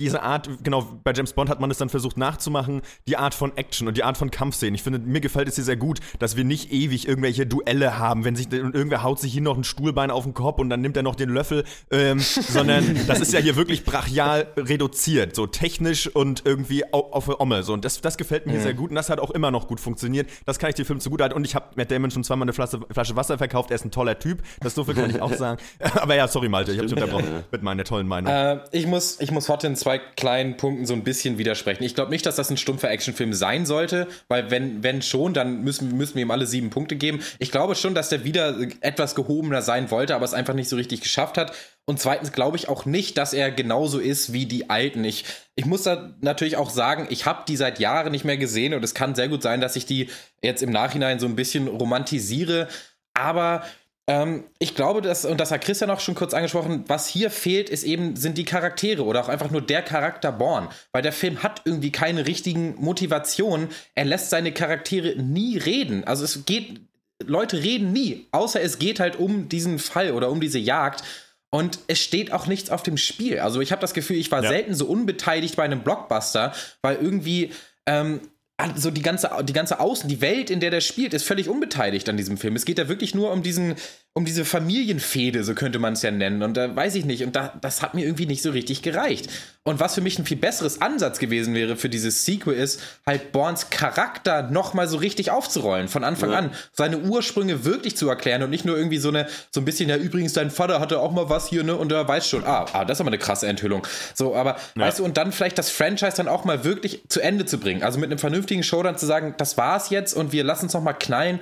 [SPEAKER 5] diese Art, genau, bei James Bond hat man es dann versucht nachzumachen, die Art von Action und die Art von Kampfszenen. Ich finde, mir gefällt es hier sehr gut, dass wir nicht ewig irgendwelche Duelle haben, wenn sich und irgendwer haut sich hier noch ein Stuhlbein auf den Kopf und dann nimmt er noch den Löffel, ähm, sondern das ist ja hier wirklich brachial reduziert, so technisch und irgendwie au- auf der Omme. So. Und das, das gefällt mir hier sehr gut und das hat auch immer noch gut funktioniert. Das kann ich dem Film zugute halten. Und ich habe Matt Damon schon zweimal eine Flasche, Flasche Wasser verkauft. Er ist ein toller Typ. Das so viel kann ich auch sagen. Aber ja, sorry, Malte, ich habe dich unterbrochen mit meiner tollen Meinung.
[SPEAKER 7] Äh, ich muss, ich muss Hot in zwei kleinen Punkten so ein bisschen widersprechen. Ich glaube nicht, dass das ein stumpfer Actionfilm sein sollte, weil wenn, wenn schon, dann müssen, müssen wir ihm alle sieben Punkte geben. Ich glaube schon, dass der wieder etwas gehobener sein wollte, aber es einfach nicht so richtig geschafft hat. Und zweitens glaube ich auch nicht, dass er genauso ist wie die alten. Ich, ich muss da natürlich auch sagen, ich habe die seit Jahren nicht mehr gesehen und es kann sehr gut sein, dass ich die jetzt im Nachhinein so ein bisschen romantisiere. Aber Ähm, ich glaube, dass, und das hat Christian auch schon kurz angesprochen, was hier fehlt, ist eben, sind die Charaktere oder auch einfach nur der Charakter Born. Weil der Film hat irgendwie keine richtigen Motivationen. Er lässt seine Charaktere nie reden. Also es geht, Leute reden nie, außer es geht halt um diesen Fall oder um diese Jagd. Und es steht auch nichts auf dem Spiel. Also ich habe das Gefühl, ich war
[SPEAKER 5] Ja.
[SPEAKER 7] selten so unbeteiligt bei einem Blockbuster, weil irgendwie ähm, also die ganze, die ganze Außen, die Welt, in der der spielt, ist völlig unbeteiligt an diesem Film. Es geht ja wirklich nur um diesen, um diese Familienfehde, so könnte man es ja nennen. Und da weiß ich nicht. Und da, das hat mir irgendwie nicht so richtig gereicht. Und was für mich ein viel besseres Ansatz gewesen wäre für dieses Sequel ist, halt Borns Charakter nochmal so richtig aufzurollen, von Anfang
[SPEAKER 6] Ja.
[SPEAKER 7] an. Seine Ursprünge wirklich zu erklären und nicht nur irgendwie so eine, so ein bisschen, ja, übrigens, dein Vater hatte auch mal was hier, ne? Und er weiß schon, ah, ah das ist aber eine krasse Enthüllung. So, aber, weißt du, und dann vielleicht das Franchise dann auch mal wirklich zu Ende zu bringen. Also mit einem vernünftigen Show dann zu sagen, das war's jetzt und wir lassen es nochmal knallen.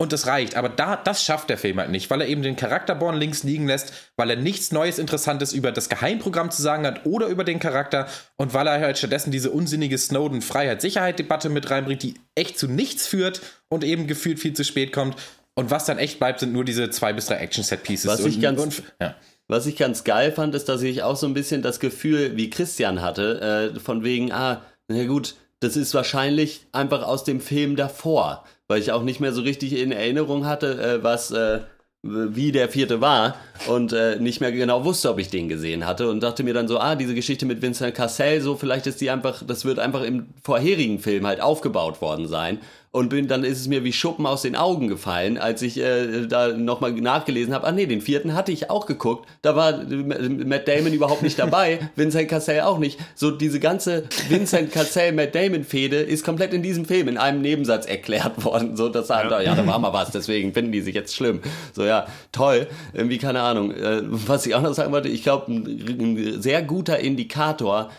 [SPEAKER 7] Und das reicht. Aber da, das schafft der Film halt nicht, weil er eben den Charakterborn links liegen lässt, weil er nichts Neues, Interessantes über das Geheimprogramm zu sagen hat oder über den Charakter und weil er halt stattdessen diese unsinnige Snowden-Freiheit-Sicherheit-Debatte mit reinbringt, die echt zu nichts führt und eben gefühlt viel zu spät kommt. Und was dann echt bleibt, sind nur diese zwei bis drei Action-Set-Pieces.
[SPEAKER 6] Was ich ganz-
[SPEAKER 7] und, ja.
[SPEAKER 6] Was ich ganz geil fand, ist, dass ich auch so ein bisschen das Gefühl, wie Christian hatte, äh, von wegen, ah, na gut, das ist wahrscheinlich einfach aus dem Film davor, weil ich auch nicht mehr so richtig in Erinnerung hatte, äh, was, äh, wie der vierte war und äh, nicht mehr genau wusste, ob ich den gesehen hatte und dachte mir dann so, ah, diese Geschichte mit Vincent Cassel, so vielleicht ist die einfach, das wird einfach im vorherigen Film halt aufgebaut worden sein. Und bin, dann ist es mir wie Schuppen aus den Augen gefallen, als ich äh, da nochmal nachgelesen habe. Ah nee, den vierten hatte ich auch geguckt. Da war äh, Matt Damon überhaupt nicht dabei, Vincent Cassel auch nicht. So diese ganze Vincent Cassel Matt Damon Fehde ist komplett in diesem Film in einem Nebensatz erklärt worden. So, dass er, ja. ja, da war mal was, deswegen finden die sich jetzt schlimm. So ja, toll. Irgendwie keine Ahnung. Äh, was ich auch noch sagen wollte, ich glaube ein, ein sehr guter Indikator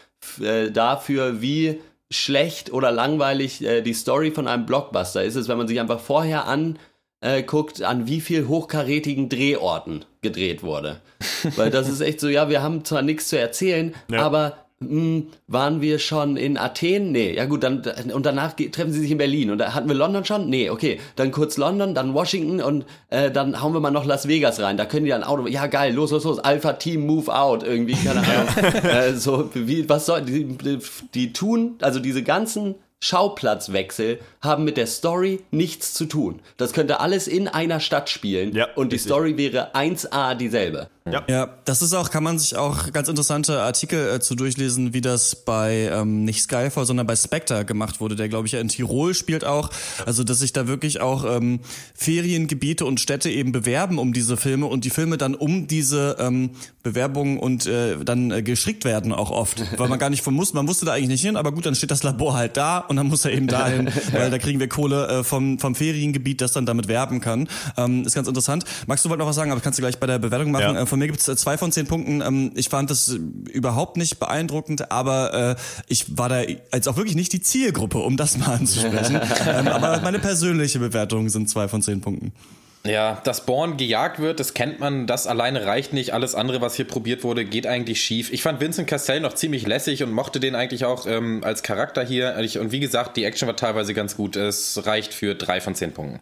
[SPEAKER 6] äh, dafür, wie schlecht oder langweilig äh, die Story von einem Blockbuster ist, ist, wenn man sich einfach vorher an äh, an wie viel hochkarätigen Drehorten gedreht wurde. Weil das ist echt so, ja, wir haben zwar nichts zu erzählen,
[SPEAKER 5] Ja.
[SPEAKER 6] aber mh, waren wir schon in Athen? Nee, ja gut, dann und danach treffen sie sich in Berlin. Und da hatten wir London schon? Nee, okay. Dann kurz London, dann Washington und äh, dann hauen wir mal noch Las Vegas rein. Da können die dann Auto. Ja, geil, los, los, los. Alpha Team Move Out. Irgendwie, keine Ahnung. äh, so, wie, was soll. Die, die, die tun, also diese ganzen Schauplatzwechsel haben mit der Story nichts zu tun. Das könnte alles in einer Stadt spielen
[SPEAKER 5] Ja,
[SPEAKER 6] und die
[SPEAKER 5] richtig.
[SPEAKER 6] Story wäre 1A dieselbe.
[SPEAKER 4] Ja, das ist auch, kann man sich auch ganz interessante Artikel äh, zu durchlesen, wie das bei ähm, nicht Skyfall, sondern bei Spectre gemacht wurde, der glaube ich ja in Tirol spielt auch. Also dass sich da wirklich auch ähm, Feriengebiete und Städte eben bewerben um diese Filme und die Filme dann um diese ähm, Bewerbungen und äh, dann äh, geschickt werden auch oft, weil man gar nicht von muss, man musste da eigentlich nicht hin, aber gut, dann steht das Labor halt da und dann muss er eben dahin, weil da kriegen wir Kohle äh, vom vom Feriengebiet, das dann damit werben kann. Ähm, ist ganz interessant. Max, du wolltest noch was sagen, aber kannst du gleich bei der Bewertung machen.
[SPEAKER 5] Ja.
[SPEAKER 4] Von mir gibt's äh, zwei von zehn Punkten. Ähm, ich fand das äh, überhaupt nicht beeindruckend, aber äh, ich war da als auch wirklich nicht die Zielgruppe, um das mal anzusprechen. ähm, aber meine persönliche Bewertung sind zwei von zehn Punkten.
[SPEAKER 7] Ja, dass Born gejagt wird, das kennt man, das alleine reicht nicht. Alles andere, was hier probiert wurde, geht eigentlich schief. Ich fand Vincent Castell noch ziemlich lässig und mochte den eigentlich auch ähm, als Charakter hier. Und wie gesagt, die Action war teilweise ganz gut. Es reicht für drei von zehn Punkten.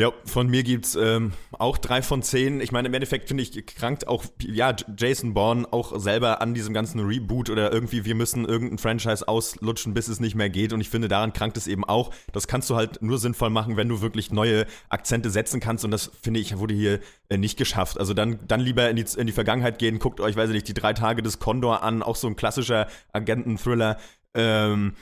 [SPEAKER 5] Ja, von mir gibt's ähm, auch drei von zehn. Ich meine, im Endeffekt finde ich krankt auch, ja, Jason Bourne auch selber an diesem ganzen Reboot oder irgendwie, wir müssen irgendein Franchise auslutschen, bis es nicht mehr geht. Und ich finde, daran krankt es eben auch. Das kannst du halt nur sinnvoll machen, wenn du wirklich neue Akzente setzen kannst. Und das, finde ich, wurde hier äh, nicht geschafft. Also dann, dann lieber in die, in die Vergangenheit gehen, guckt euch, weiß ich nicht, die drei Tage des Condor an, auch so ein klassischer Agenten-Thriller. Ähm,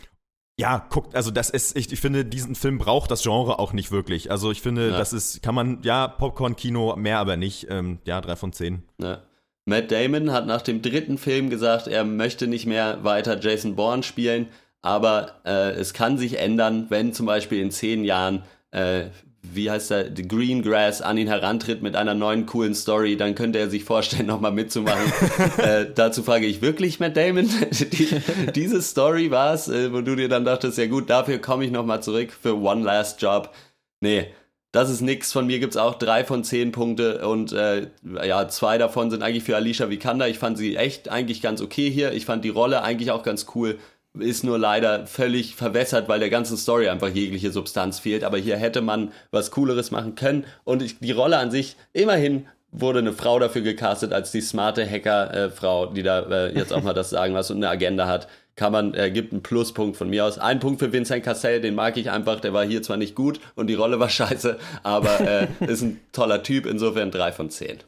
[SPEAKER 5] ja, guckt, also das ist, ich, ich finde, diesen Film braucht das Genre auch nicht wirklich. Also ich finde,
[SPEAKER 6] Ja.
[SPEAKER 5] das ist, kann man, ja, Popcorn-Kino, mehr aber nicht. Ähm, ja, drei von zehn.
[SPEAKER 6] Ja. Matt Damon hat nach dem dritten Film gesagt, er möchte nicht mehr weiter Jason Bourne spielen, aber äh, es kann sich ändern, wenn zum Beispiel in zehn Jahren, äh, wie heißt er, The Green Grass an ihn herantritt mit einer neuen coolen Story, dann könnte er sich vorstellen, nochmal mitzumachen. äh, dazu frage ich wirklich, Matt Damon, Die, diese Story war es, äh, wo du dir dann dachtest, ja gut, dafür komme ich nochmal zurück für One Last Job. Nee, das ist nix. Von mir gibt's auch drei von zehn Punkte und äh, ja, zwei davon sind eigentlich für Alicia Vikander. Ich fand sie echt eigentlich ganz okay hier. Ich fand die Rolle eigentlich auch ganz cool. Ist nur leider völlig verwässert, weil der ganzen Story einfach jegliche Substanz fehlt. Aber hier hätte man was Cooleres machen können. Und ich, die Rolle an sich, immerhin wurde eine Frau dafür gecastet als die smarte Hacker-Frau, die da äh, jetzt auch mal das sagen was und eine Agenda hat. Kann man, äh, gibt einen Pluspunkt von mir aus. Ein Punkt für Vincent Cassel, den mag ich einfach. Der war hier zwar nicht gut und die Rolle war scheiße, aber äh, ist ein toller Typ. Insofern drei von zehn.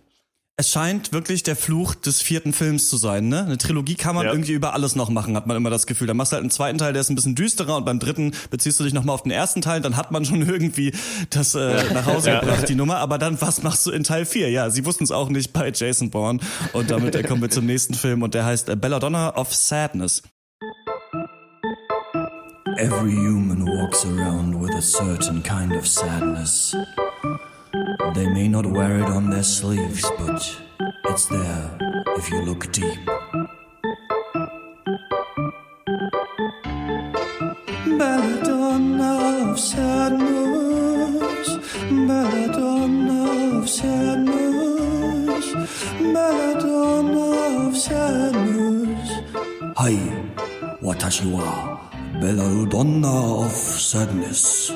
[SPEAKER 4] Es scheint wirklich der Fluch des vierten Films zu sein, ne? Eine Trilogie kann man
[SPEAKER 5] Ja.
[SPEAKER 4] irgendwie über alles noch machen, hat man immer das Gefühl. Da machst du halt einen zweiten Teil, der ist ein bisschen düsterer und beim dritten beziehst du dich nochmal auf den ersten Teil, dann hat man schon irgendwie das äh, nach Hause gebracht, die Nummer. Aber dann, was machst du in Teil 4? Ja, sie wussten es auch nicht bei Jason Bourne. Und damit äh, kommen wir zum nächsten Film und der heißt äh, Belladonna of Sadness.
[SPEAKER 2] Every human walks around with a certain kind of sadness. They may not wear it on their sleeves, but it's there if you look deep. Belladonna of sadness, belladonna of sadness, belladonna of sadness. Hi, watashi wa belladonna of sadness.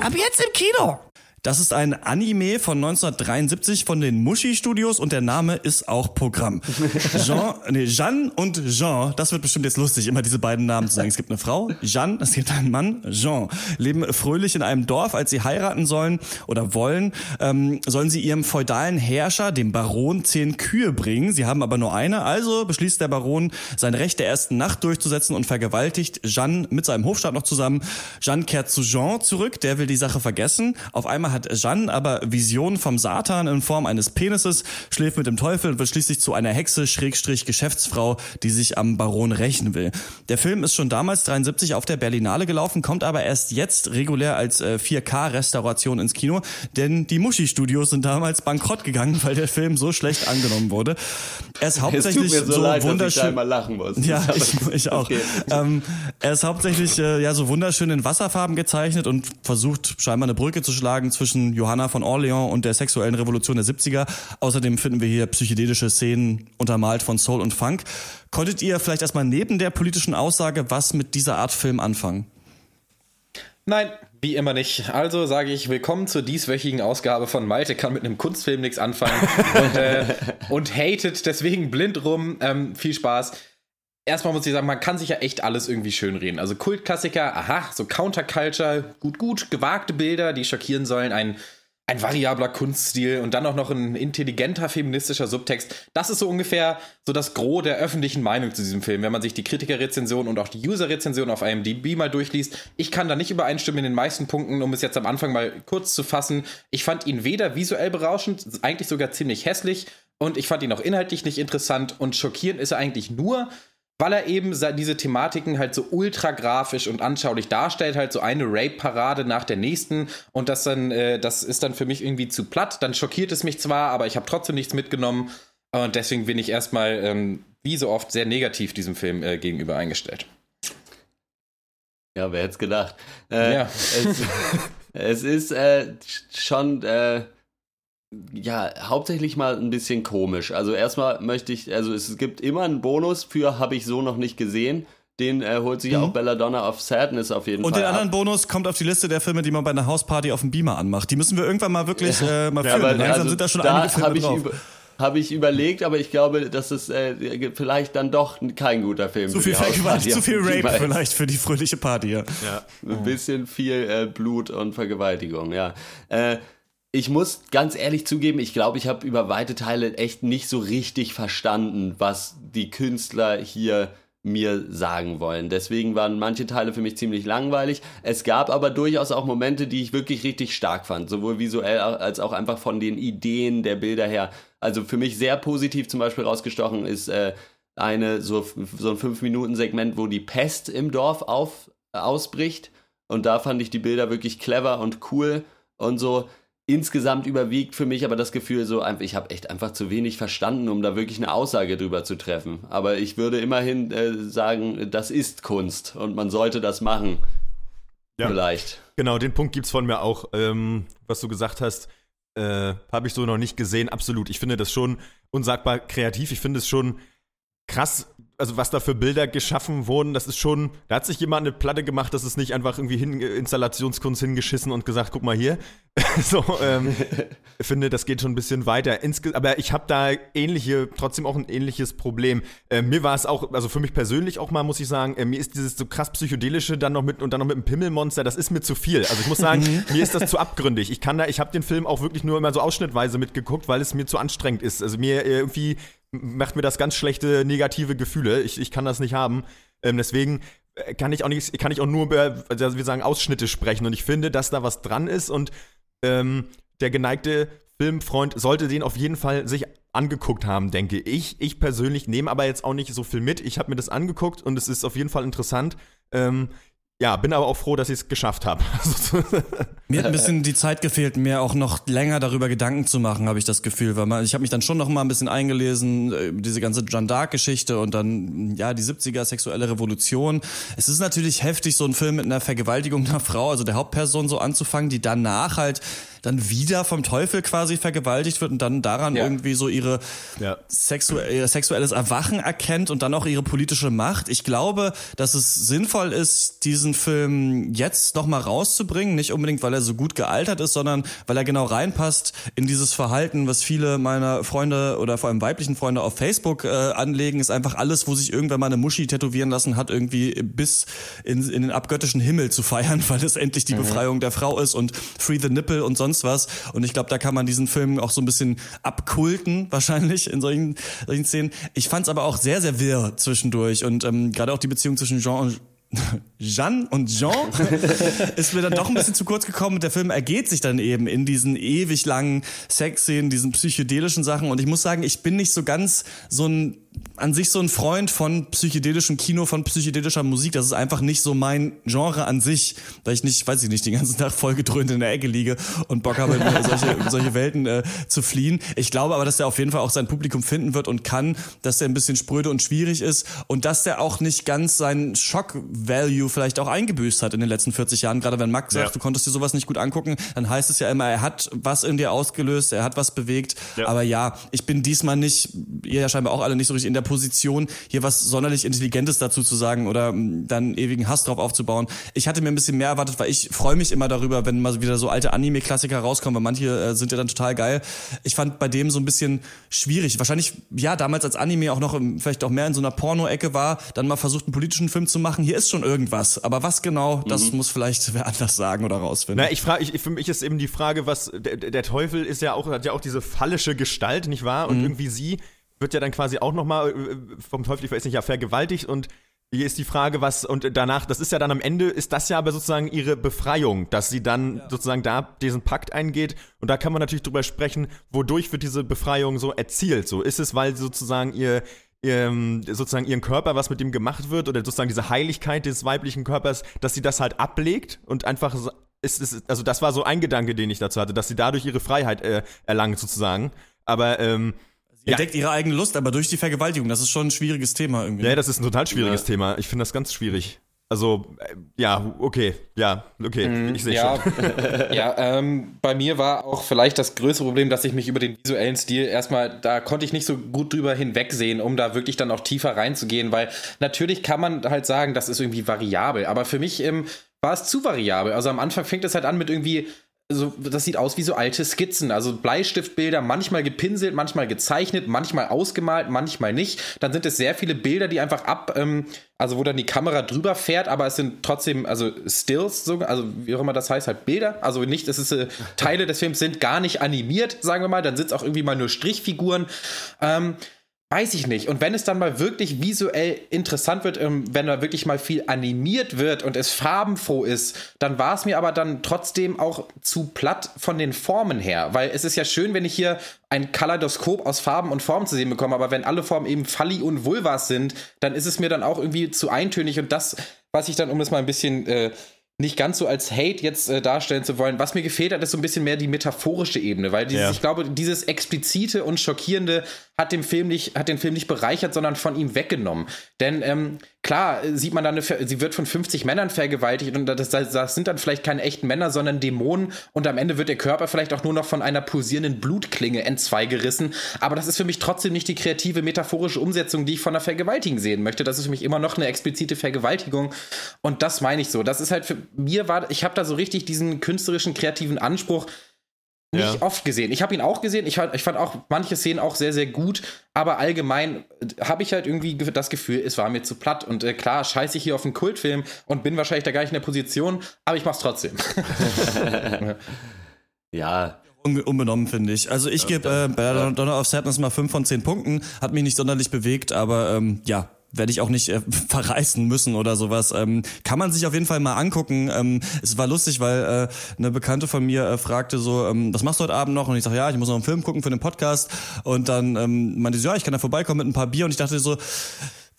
[SPEAKER 11] Ab jetzt im Kino.
[SPEAKER 4] Das ist ein Anime von 1973 von den Mushi Studios und der Name ist auch Programm. Jean, nee, Jeanne und Jean, das wird bestimmt jetzt lustig, immer diese beiden Namen zu sagen. Es gibt eine Frau, Jeanne, es gibt einen Mann, Jean, leben fröhlich in einem Dorf. Als sie heiraten sollen oder wollen, ähm, sollen sie ihrem feudalen Herrscher, dem Baron, zehn Kühe bringen. Sie haben aber nur eine, also beschließt der Baron, sein Recht der ersten Nacht durchzusetzen und vergewaltigt Jeanne mit seinem Hofstaat noch zusammen. Jeanne kehrt zu Jean zurück, der will die Sache vergessen. Auf einmal hat Jeanne aber Visionen vom Satan in Form eines Penises, schläft mit dem Teufel und wird schließlich zu einer Hexe, Schrägstrich Geschäftsfrau, die sich am Baron rächen will. Der Film ist schon damals 73 auf der Berlinale gelaufen, kommt aber erst jetzt regulär als äh, 4K-Restauration ins Kino, denn die Muschi-Studios sind damals bankrott gegangen, weil der Film so schlecht angenommen wurde. Er ist
[SPEAKER 6] Es
[SPEAKER 4] hauptsächlich
[SPEAKER 6] tut mir so,
[SPEAKER 4] so
[SPEAKER 6] leid, ich
[SPEAKER 4] wunderschön.
[SPEAKER 6] muss.
[SPEAKER 4] Ja, ich, ich auch.
[SPEAKER 6] Okay.
[SPEAKER 4] Ähm, er ist hauptsächlich äh, ja so wunderschön in Wasserfarben gezeichnet und versucht scheinbar eine Brücke zu schlagen zwischen Johanna von Orleans und der sexuellen Revolution der 70er. Außerdem finden wir hier psychedelische Szenen untermalt von Soul und Funk. Konntet ihr vielleicht erstmal neben der politischen Aussage was mit dieser Art Film anfangen?
[SPEAKER 7] Nein, wie immer nicht. Also sage ich willkommen zur dieswöchigen Ausgabe von Malte kann mit einem Kunstfilm nichts anfangen und, äh, und hatet deswegen blind rum. Ähm, viel Spaß. Erstmal muss ich sagen, man kann sich ja echt alles irgendwie schönreden. Also Kultklassiker, aha, so Counterculture, gut, gut, gewagte Bilder, die schockieren sollen, ein, ein variabler Kunststil und dann auch noch ein intelligenter feministischer Subtext. Das ist so ungefähr so das Gros der öffentlichen Meinung zu diesem Film, wenn man sich die Kritikerrezension und auch die User-Rezension auf IMDb mal durchliest. Ich kann da nicht übereinstimmen in den meisten Punkten, um es jetzt am Anfang mal kurz zu fassen. Ich fand ihn weder visuell berauschend, eigentlich sogar ziemlich hässlich und ich fand ihn auch inhaltlich nicht interessant und schockierend ist er eigentlich nur, weil er eben diese Thematiken halt so ultra grafisch und anschaulich darstellt, halt so eine Rape-Parade nach der nächsten und das dann, äh, das ist dann für mich irgendwie zu platt. Dann schockiert es mich zwar, aber ich habe trotzdem nichts mitgenommen und deswegen bin ich erstmal, ähm, wie so oft, sehr negativ diesem Film äh, gegenüber eingestellt.
[SPEAKER 6] Ja, wer hätte es gedacht? Äh,
[SPEAKER 7] Ja.
[SPEAKER 6] Es, es ist äh, schon, äh, ja, hauptsächlich mal ein bisschen komisch. Also erstmal möchte ich, also es gibt immer einen Bonus für habe ich so noch nicht gesehen. Den äh, holt sich auch Belladonna of Sadness auf jeden
[SPEAKER 4] Und
[SPEAKER 6] Fall
[SPEAKER 4] den
[SPEAKER 6] ab.
[SPEAKER 4] anderen Bonus kommt auf die Liste der Filme, die man bei einer Hausparty auf dem Beamer anmacht. Die müssen wir irgendwann mal wirklich äh, mal
[SPEAKER 6] Ja,
[SPEAKER 4] filmen.
[SPEAKER 6] aber
[SPEAKER 4] Langsam
[SPEAKER 6] also
[SPEAKER 4] sind da schon
[SPEAKER 6] da
[SPEAKER 4] einige Filme
[SPEAKER 6] hab ich
[SPEAKER 4] drauf.
[SPEAKER 6] über- Habe ich überlegt, aber ich glaube, dass es äh, vielleicht dann doch kein guter Film
[SPEAKER 4] zu
[SPEAKER 6] für
[SPEAKER 4] viel
[SPEAKER 6] die
[SPEAKER 4] Vergewalt,
[SPEAKER 6] Hausparty
[SPEAKER 4] zu viel Rape
[SPEAKER 6] Beamer ist.
[SPEAKER 4] vielleicht für die fröhliche Party. Ja.
[SPEAKER 6] Ein bisschen viel äh, Blut und Vergewaltigung, ja. Äh, ich muss ganz ehrlich zugeben, ich glaube, ich habe über weite Teile echt nicht so richtig verstanden, was die Künstler hier mir sagen wollen. Deswegen waren manche Teile für mich ziemlich langweilig. Es gab aber durchaus auch Momente, die ich wirklich richtig stark fand, sowohl visuell als auch einfach von den Ideen der Bilder her. Also für mich sehr positiv zum Beispiel rausgestochen ist äh, eine so, so ein 5-Minuten-Segment, wo die Pest im Dorf auf, ausbricht. Und da fand ich die Bilder wirklich clever und cool und so. Insgesamt überwiegt für mich aber das Gefühl so, einfach, ich habe echt einfach zu wenig verstanden, um da wirklich eine Aussage drüber zu treffen. Aber ich würde immerhin äh, sagen, das ist Kunst und man sollte das machen.
[SPEAKER 5] Ja.
[SPEAKER 6] Vielleicht.
[SPEAKER 5] Genau, den Punkt gibt's von mir auch. Ähm, was du gesagt hast, äh, habe ich so noch nicht gesehen. Absolut. Ich finde das schon unsagbar kreativ. Ich finde es schon krass, also was da für Bilder geschaffen wurden, das ist schon, da hat sich jemand eine Platte gemacht, das ist nicht einfach irgendwie hin, Installationskunst hingeschissen und gesagt, guck mal hier. so, ähm, ich finde, das geht schon ein bisschen weiter. Insge aber ich habe da ähnliche, trotzdem auch ein ähnliches Problem. Äh, mir war es auch, also für mich persönlich auch mal, muss ich sagen, äh, mir ist dieses so krass psychedelische dann noch mit und dann noch mit einem Pimmelmonster, das ist mir zu viel. Also ich muss sagen, mir ist das zu abgründig. Ich kann da, ich habe den Film auch wirklich nur immer so ausschnittweise mitgeguckt, weil es mir zu anstrengend ist. Also mir äh, irgendwie macht mir das ganz schlechte negative Gefühle. Ich, ich kann das nicht haben. Ähm, deswegen äh, kann ich auch nicht, kann ich auch nur über, also wir sagen, Ausschnitte sprechen. Und ich finde, dass da was dran ist und ähm, der geneigte Filmfreund sollte den auf jeden Fall sich angeguckt haben, denke ich. Ich persönlich nehme aber jetzt auch nicht so viel mit. Ich habe mir das angeguckt und es ist auf jeden Fall interessant. Ähm, ja, bin aber auch froh, dass ich es geschafft habe.
[SPEAKER 4] mir hat ein bisschen die Zeit gefehlt, mir auch noch länger darüber Gedanken zu machen, habe ich das Gefühl, weil man, ich habe mich dann schon noch mal ein bisschen eingelesen, äh, diese ganze Jeanne d'Arc Geschichte und dann ja, die 70er sexuelle Revolution. Es ist natürlich heftig so ein Film mit einer Vergewaltigung einer Frau, also der Hauptperson so anzufangen, die danach halt dann wieder vom Teufel quasi vergewaltigt wird und dann daran ja. irgendwie so ihre ja. sexu ihr sexuelles Erwachen erkennt und dann auch ihre politische Macht. Ich glaube, dass es sinnvoll ist, diesen Film jetzt noch mal rauszubringen, nicht unbedingt, weil er so gut gealtert ist, sondern weil er genau reinpasst in dieses Verhalten, was viele meiner Freunde oder vor allem weiblichen Freunde auf Facebook äh, anlegen, ist einfach alles, wo sich irgendwer mal eine Muschi tätowieren lassen hat, irgendwie bis in, in den abgöttischen Himmel zu feiern, weil es endlich die mhm. Befreiung der Frau ist und Free the Nipple und sonst was. Und ich glaube, da kann man diesen Film auch so ein bisschen abkulten, wahrscheinlich in solchen, solchen Szenen. Ich fand es aber auch sehr, sehr wirr zwischendurch und ähm, gerade auch die Beziehung zwischen Jean und Jeanne und Jean ist mir dann doch ein bisschen zu kurz gekommen. Der Film ergeht sich dann eben in diesen ewig langen Sexszenen, diesen psychedelischen Sachen. Und ich muss sagen, ich bin nicht so ganz so ein an sich so ein Freund von psychedelischem Kino, von psychedelischer Musik. Das ist einfach nicht so mein Genre an sich, weil ich nicht, weiß ich nicht, den ganzen Tag vollgedröhnt in der Ecke liege und Bock habe, in solche, solche Welten äh, zu fliehen. Ich glaube aber, dass er auf jeden Fall auch sein Publikum finden wird und kann, dass er ein bisschen spröde und schwierig ist und dass der auch nicht ganz seinen Shock-Value vielleicht auch eingebüßt hat in den letzten 40 Jahren. Gerade wenn Max sagt, ja. du konntest dir sowas nicht gut angucken, dann heißt es ja immer, er hat was in dir ausgelöst, er hat was bewegt. Ja. Aber ja, ich bin diesmal nicht, ihr ja scheinbar auch alle nicht so richtig in der Position, hier was sonderlich Intelligentes dazu zu sagen oder mm, dann ewigen Hass drauf aufzubauen. Ich hatte mir ein bisschen mehr erwartet, weil ich freue mich immer darüber, wenn mal wieder so alte Anime-Klassiker rauskommen, weil manche äh, sind ja dann total geil. Ich fand bei dem so ein bisschen schwierig. Wahrscheinlich, ja, damals als Anime auch noch im, vielleicht auch mehr in so einer Porno-Ecke war, dann mal versucht, einen politischen Film zu machen. Hier ist schon irgendwas. Aber was genau, das mhm. muss vielleicht wer anders sagen oder rausfinden.
[SPEAKER 5] Na, ich frage, ich, für mich ist eben die Frage, was, der, der Teufel ist ja auch, hat ja auch diese fallische Gestalt, nicht wahr? Und mhm. irgendwie sie wird ja dann quasi auch nochmal äh, vom Teufel, ich weiß nicht, ja, vergewaltigt und hier ist die Frage, was, und danach, das ist ja dann am Ende, ist das ja aber sozusagen ihre Befreiung, dass sie dann ja. sozusagen da diesen Pakt eingeht. Und da kann man natürlich drüber sprechen, wodurch wird diese Befreiung so erzielt. So ist es, weil sozusagen ihr, ihr, sozusagen ihren Körper, was mit ihm gemacht wird, oder sozusagen diese Heiligkeit des weiblichen Körpers, dass sie das halt ablegt und einfach ist, ist also das war so ein Gedanke, den ich dazu hatte, dass sie dadurch ihre Freiheit äh, erlangt sozusagen. Aber ähm,
[SPEAKER 4] Sie entdeckt ihre eigene Lust, aber durch die Vergewaltigung, das ist schon ein schwieriges Thema irgendwie.
[SPEAKER 5] Ja, das ist ein total schwieriges ja. Thema. Ich finde das ganz schwierig. Also, äh, ja, okay, ja, okay, mm, ich sehe
[SPEAKER 7] ja, schon. ja, ähm, bei mir war auch vielleicht das größere Problem, dass ich mich über den visuellen Stil erstmal, da konnte ich nicht so gut drüber hinwegsehen, um da wirklich dann auch tiefer reinzugehen, weil natürlich kann man halt sagen, das ist irgendwie variabel, aber für mich ähm, war es zu variabel. Also am Anfang fängt es halt an mit irgendwie so, das sieht aus wie so alte Skizzen, also Bleistiftbilder, manchmal gepinselt, manchmal gezeichnet, manchmal ausgemalt, manchmal nicht. Dann sind es sehr viele Bilder, die einfach ab, ähm, also wo dann die Kamera drüber fährt, aber es sind trotzdem, also Stills, so, also wie auch immer das heißt, halt Bilder. Also nicht, es ist äh, Teile des Films sind gar nicht animiert, sagen wir mal. Dann sind es auch irgendwie mal nur Strichfiguren. Ähm, Weiß ich nicht. Und wenn es dann mal wirklich visuell interessant wird, ähm, wenn da wirklich mal viel animiert wird und es farbenfroh ist, dann war es mir aber dann trotzdem auch zu platt von den Formen her. Weil es ist ja schön, wenn ich hier ein Kaleidoskop aus Farben und Formen zu sehen bekomme, aber wenn alle Formen eben Falli und Vulvas sind, dann ist es mir dann auch irgendwie zu eintönig und das, was ich dann, um es mal ein bisschen äh, nicht ganz so als Hate jetzt äh, darstellen zu wollen. Was mir gefehlt hat, ist so ein bisschen mehr die metaphorische Ebene, weil dieses, ja. ich glaube, dieses explizite und schockierende hat, dem Film nicht, hat den Film nicht bereichert, sondern von ihm weggenommen. Denn ähm, klar äh, sieht man dann, eine, sie wird von 50 Männern vergewaltigt und das, das, sind dann vielleicht keine echten Männer, sondern Dämonen und am Ende wird ihr Körper vielleicht auch nur noch von einer pulsierenden Blutklinge entzwei gerissen. Aber das ist für mich trotzdem nicht die kreative, metaphorische Umsetzung, die ich von einer Vergewaltigung sehen möchte. Das ist für mich immer noch eine explizite Vergewaltigung und das meine ich so. Das ist halt für mir war, ich habe da so richtig diesen künstlerischen, kreativen Anspruch, nicht
[SPEAKER 5] Ja.
[SPEAKER 7] oft gesehen. Ich habe ihn auch gesehen. Ich fand, ich fand auch manche Szenen auch sehr, sehr gut. Aber allgemein äh, habe ich halt irgendwie ge- das Gefühl, es war mir zu platt. Und äh, klar, scheiße ich hier auf einen Kultfilm und bin wahrscheinlich da gar nicht in der Position, aber ich mach's trotzdem.
[SPEAKER 6] Ja,
[SPEAKER 4] Un unbenommen, finde ich. Also ich gebe äh, bei Donner of Sadness mal 5 von 10 Punkten. Hat mich nicht sonderlich bewegt, aber ähm, ja, werde ich auch nicht äh, verreißen müssen oder sowas. Ähm, kann man sich auf jeden Fall mal angucken. Ähm, es war lustig, weil äh, eine Bekannte von mir äh, fragte so, ähm, was machst du heute Abend noch? Und ich sage, ja, ich muss noch einen Film gucken für den Podcast. Und dann ähm, meinte sie, ja, ich kann da vorbeikommen mit ein paar Bier. Und ich dachte so,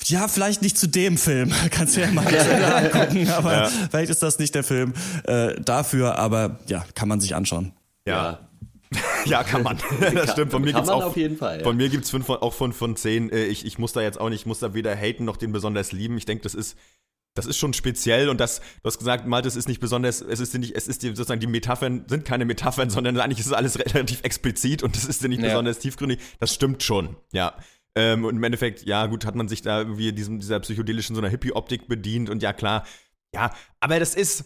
[SPEAKER 4] ja, vielleicht nicht zu dem Film. Kannst du ja mal angucken, aber
[SPEAKER 5] Ja.
[SPEAKER 4] vielleicht ist das nicht der Film äh, dafür. Aber ja, kann man sich anschauen.
[SPEAKER 5] Ja. Ja, kann man. Das stimmt. Von mir
[SPEAKER 6] kann
[SPEAKER 5] gibt's
[SPEAKER 6] man
[SPEAKER 5] auch,
[SPEAKER 6] auf jeden Fall, ja.
[SPEAKER 5] Von mir gibt's fünf von, auch von, von zehn. Äh, Ich, ich muss da jetzt auch nicht, ich muss da weder haten noch den besonders lieben. Ich denke, das ist, das ist schon speziell und das, du hast gesagt, Malte, es ist nicht besonders, es ist nicht, es ist die, sozusagen, die Metaphern sind keine Metaphern, sondern eigentlich ist es alles relativ explizit und es ist ja nicht
[SPEAKER 7] Ja.
[SPEAKER 5] besonders tiefgründig. Das stimmt schon, ja. Ähm, und im Endeffekt, ja, gut, hat man sich da irgendwie diesem, dieser psychedelischen, so einer Hippie-Optik bedient und ja, klar, ja, aber das ist,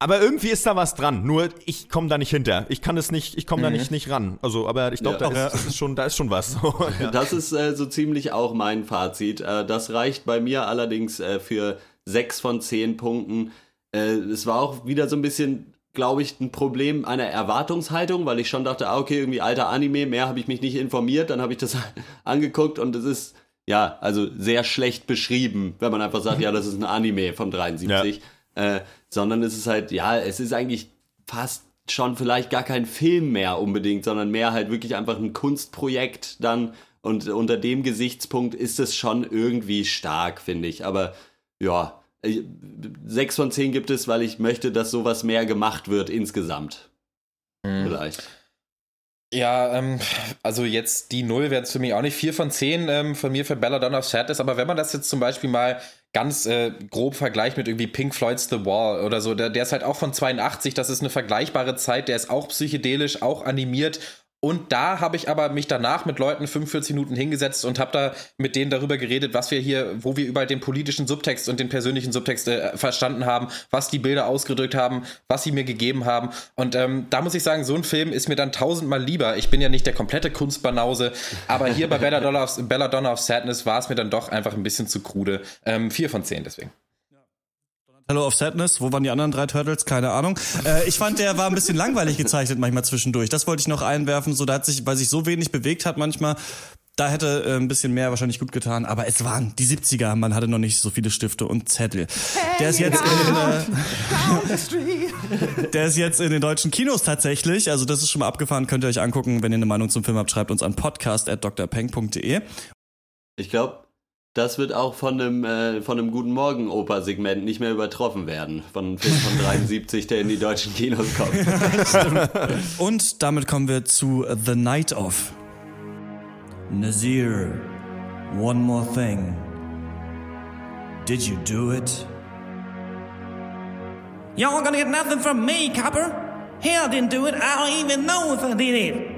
[SPEAKER 5] aber irgendwie ist da was dran. Nur ich komme da nicht hinter. Ich kann es nicht, ich komme da
[SPEAKER 6] Mhm.
[SPEAKER 5] nicht, nicht ran. Also, aber ich glaube,
[SPEAKER 6] Ja.
[SPEAKER 5] da, ist, das ist schon, da ist schon was. ja.
[SPEAKER 6] Das ist äh, so ziemlich auch mein Fazit. Äh, das reicht bei mir allerdings äh, für sechs von zehn Punkten. Äh, es war auch wieder so ein bisschen, glaube ich, ein Problem einer Erwartungshaltung, weil ich schon dachte, ah, okay, irgendwie alter Anime, mehr habe ich mich nicht informiert, dann habe ich das angeguckt und es ist, ja, also sehr schlecht beschrieben, wenn man einfach sagt, ja, das ist ein Anime von 73. Äh, sondern es ist halt, ja, es ist eigentlich fast schon vielleicht gar kein Film mehr unbedingt, sondern mehr halt wirklich einfach ein Kunstprojekt dann. Und unter dem Gesichtspunkt ist es schon irgendwie stark, finde ich. Aber ja, sechs von zehn gibt es, weil ich möchte, dass sowas mehr gemacht wird insgesamt. Vielleicht.
[SPEAKER 7] Ja, ähm, also jetzt die Null wäre jetzt für mich auch nicht vier von zehn ähm, von mir für Belladonna of Sadness, aber wenn man das jetzt zum Beispiel mal ganz äh, grob vergleicht mit irgendwie Pink Floyd's The Wall oder so, der, der ist halt auch von 82, das ist eine vergleichbare Zeit, der ist auch psychedelisch, auch animiert und da habe ich aber mich danach mit Leuten 45 Minuten hingesetzt und habe da mit denen darüber geredet, was wir hier, wo wir überall den politischen Subtext und den persönlichen Subtext äh, verstanden haben, was die Bilder ausgedrückt haben, was sie mir gegeben haben. Und ähm, da muss ich sagen, so ein Film ist mir dann tausendmal lieber. Ich bin ja nicht der komplette Kunstbanause, aber hier bei of, Belladonna of Sadness war es mir dann doch einfach ein bisschen zu krude. Ähm, vier von zehn deswegen.
[SPEAKER 4] Hello of Sadness, wo waren die anderen drei Turtles? Keine Ahnung. Äh, ich fand, der war ein bisschen langweilig gezeichnet manchmal zwischendurch. Das wollte ich noch einwerfen. So, da hat sich, weil sich so wenig bewegt hat manchmal, da hätte äh, ein bisschen mehr wahrscheinlich gut getan. Aber es waren die 70er, man hatte noch nicht so viele Stifte und Zettel. Der ist jetzt in, äh, der ist jetzt in den deutschen Kinos tatsächlich. Also das ist schon mal abgefahren. Könnt ihr euch angucken. Wenn ihr eine Meinung zum Film habt, schreibt uns an podcast.drpeng.de.
[SPEAKER 6] Ich glaube, das wird auch von einem, äh, von einem Guten Morgen Oper-Segment nicht mehr übertroffen werden. Von einem Film von 73, der in die deutschen Kinos kommt.
[SPEAKER 4] Und damit kommen wir zu The Night of. Nazir, one more thing. Did you do it?
[SPEAKER 11] Y'all gonna get nothing from me, copper. Hell didn't do it. I don't even know if I did it.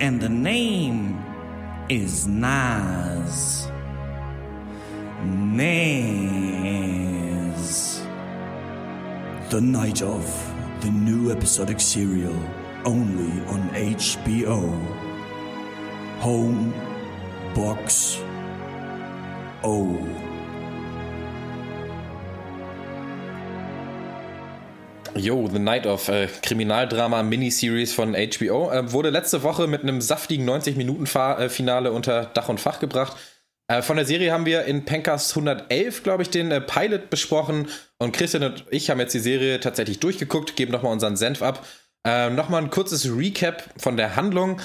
[SPEAKER 11] And the name is Nas. Naz.
[SPEAKER 4] The Night of, the new episodic serial, only on HBO. Home Box O.
[SPEAKER 7] Yo, The Night of äh, Kriminaldrama Miniseries von HBO äh, wurde letzte Woche mit einem saftigen 90-Minuten-Finale unter Dach und Fach gebracht. Äh, von der Serie haben wir in Pencast 111, glaube ich, den äh, Pilot besprochen und Christian und ich haben jetzt die Serie tatsächlich durchgeguckt, geben nochmal unseren Senf ab. Äh, nochmal ein kurzes Recap von der Handlung.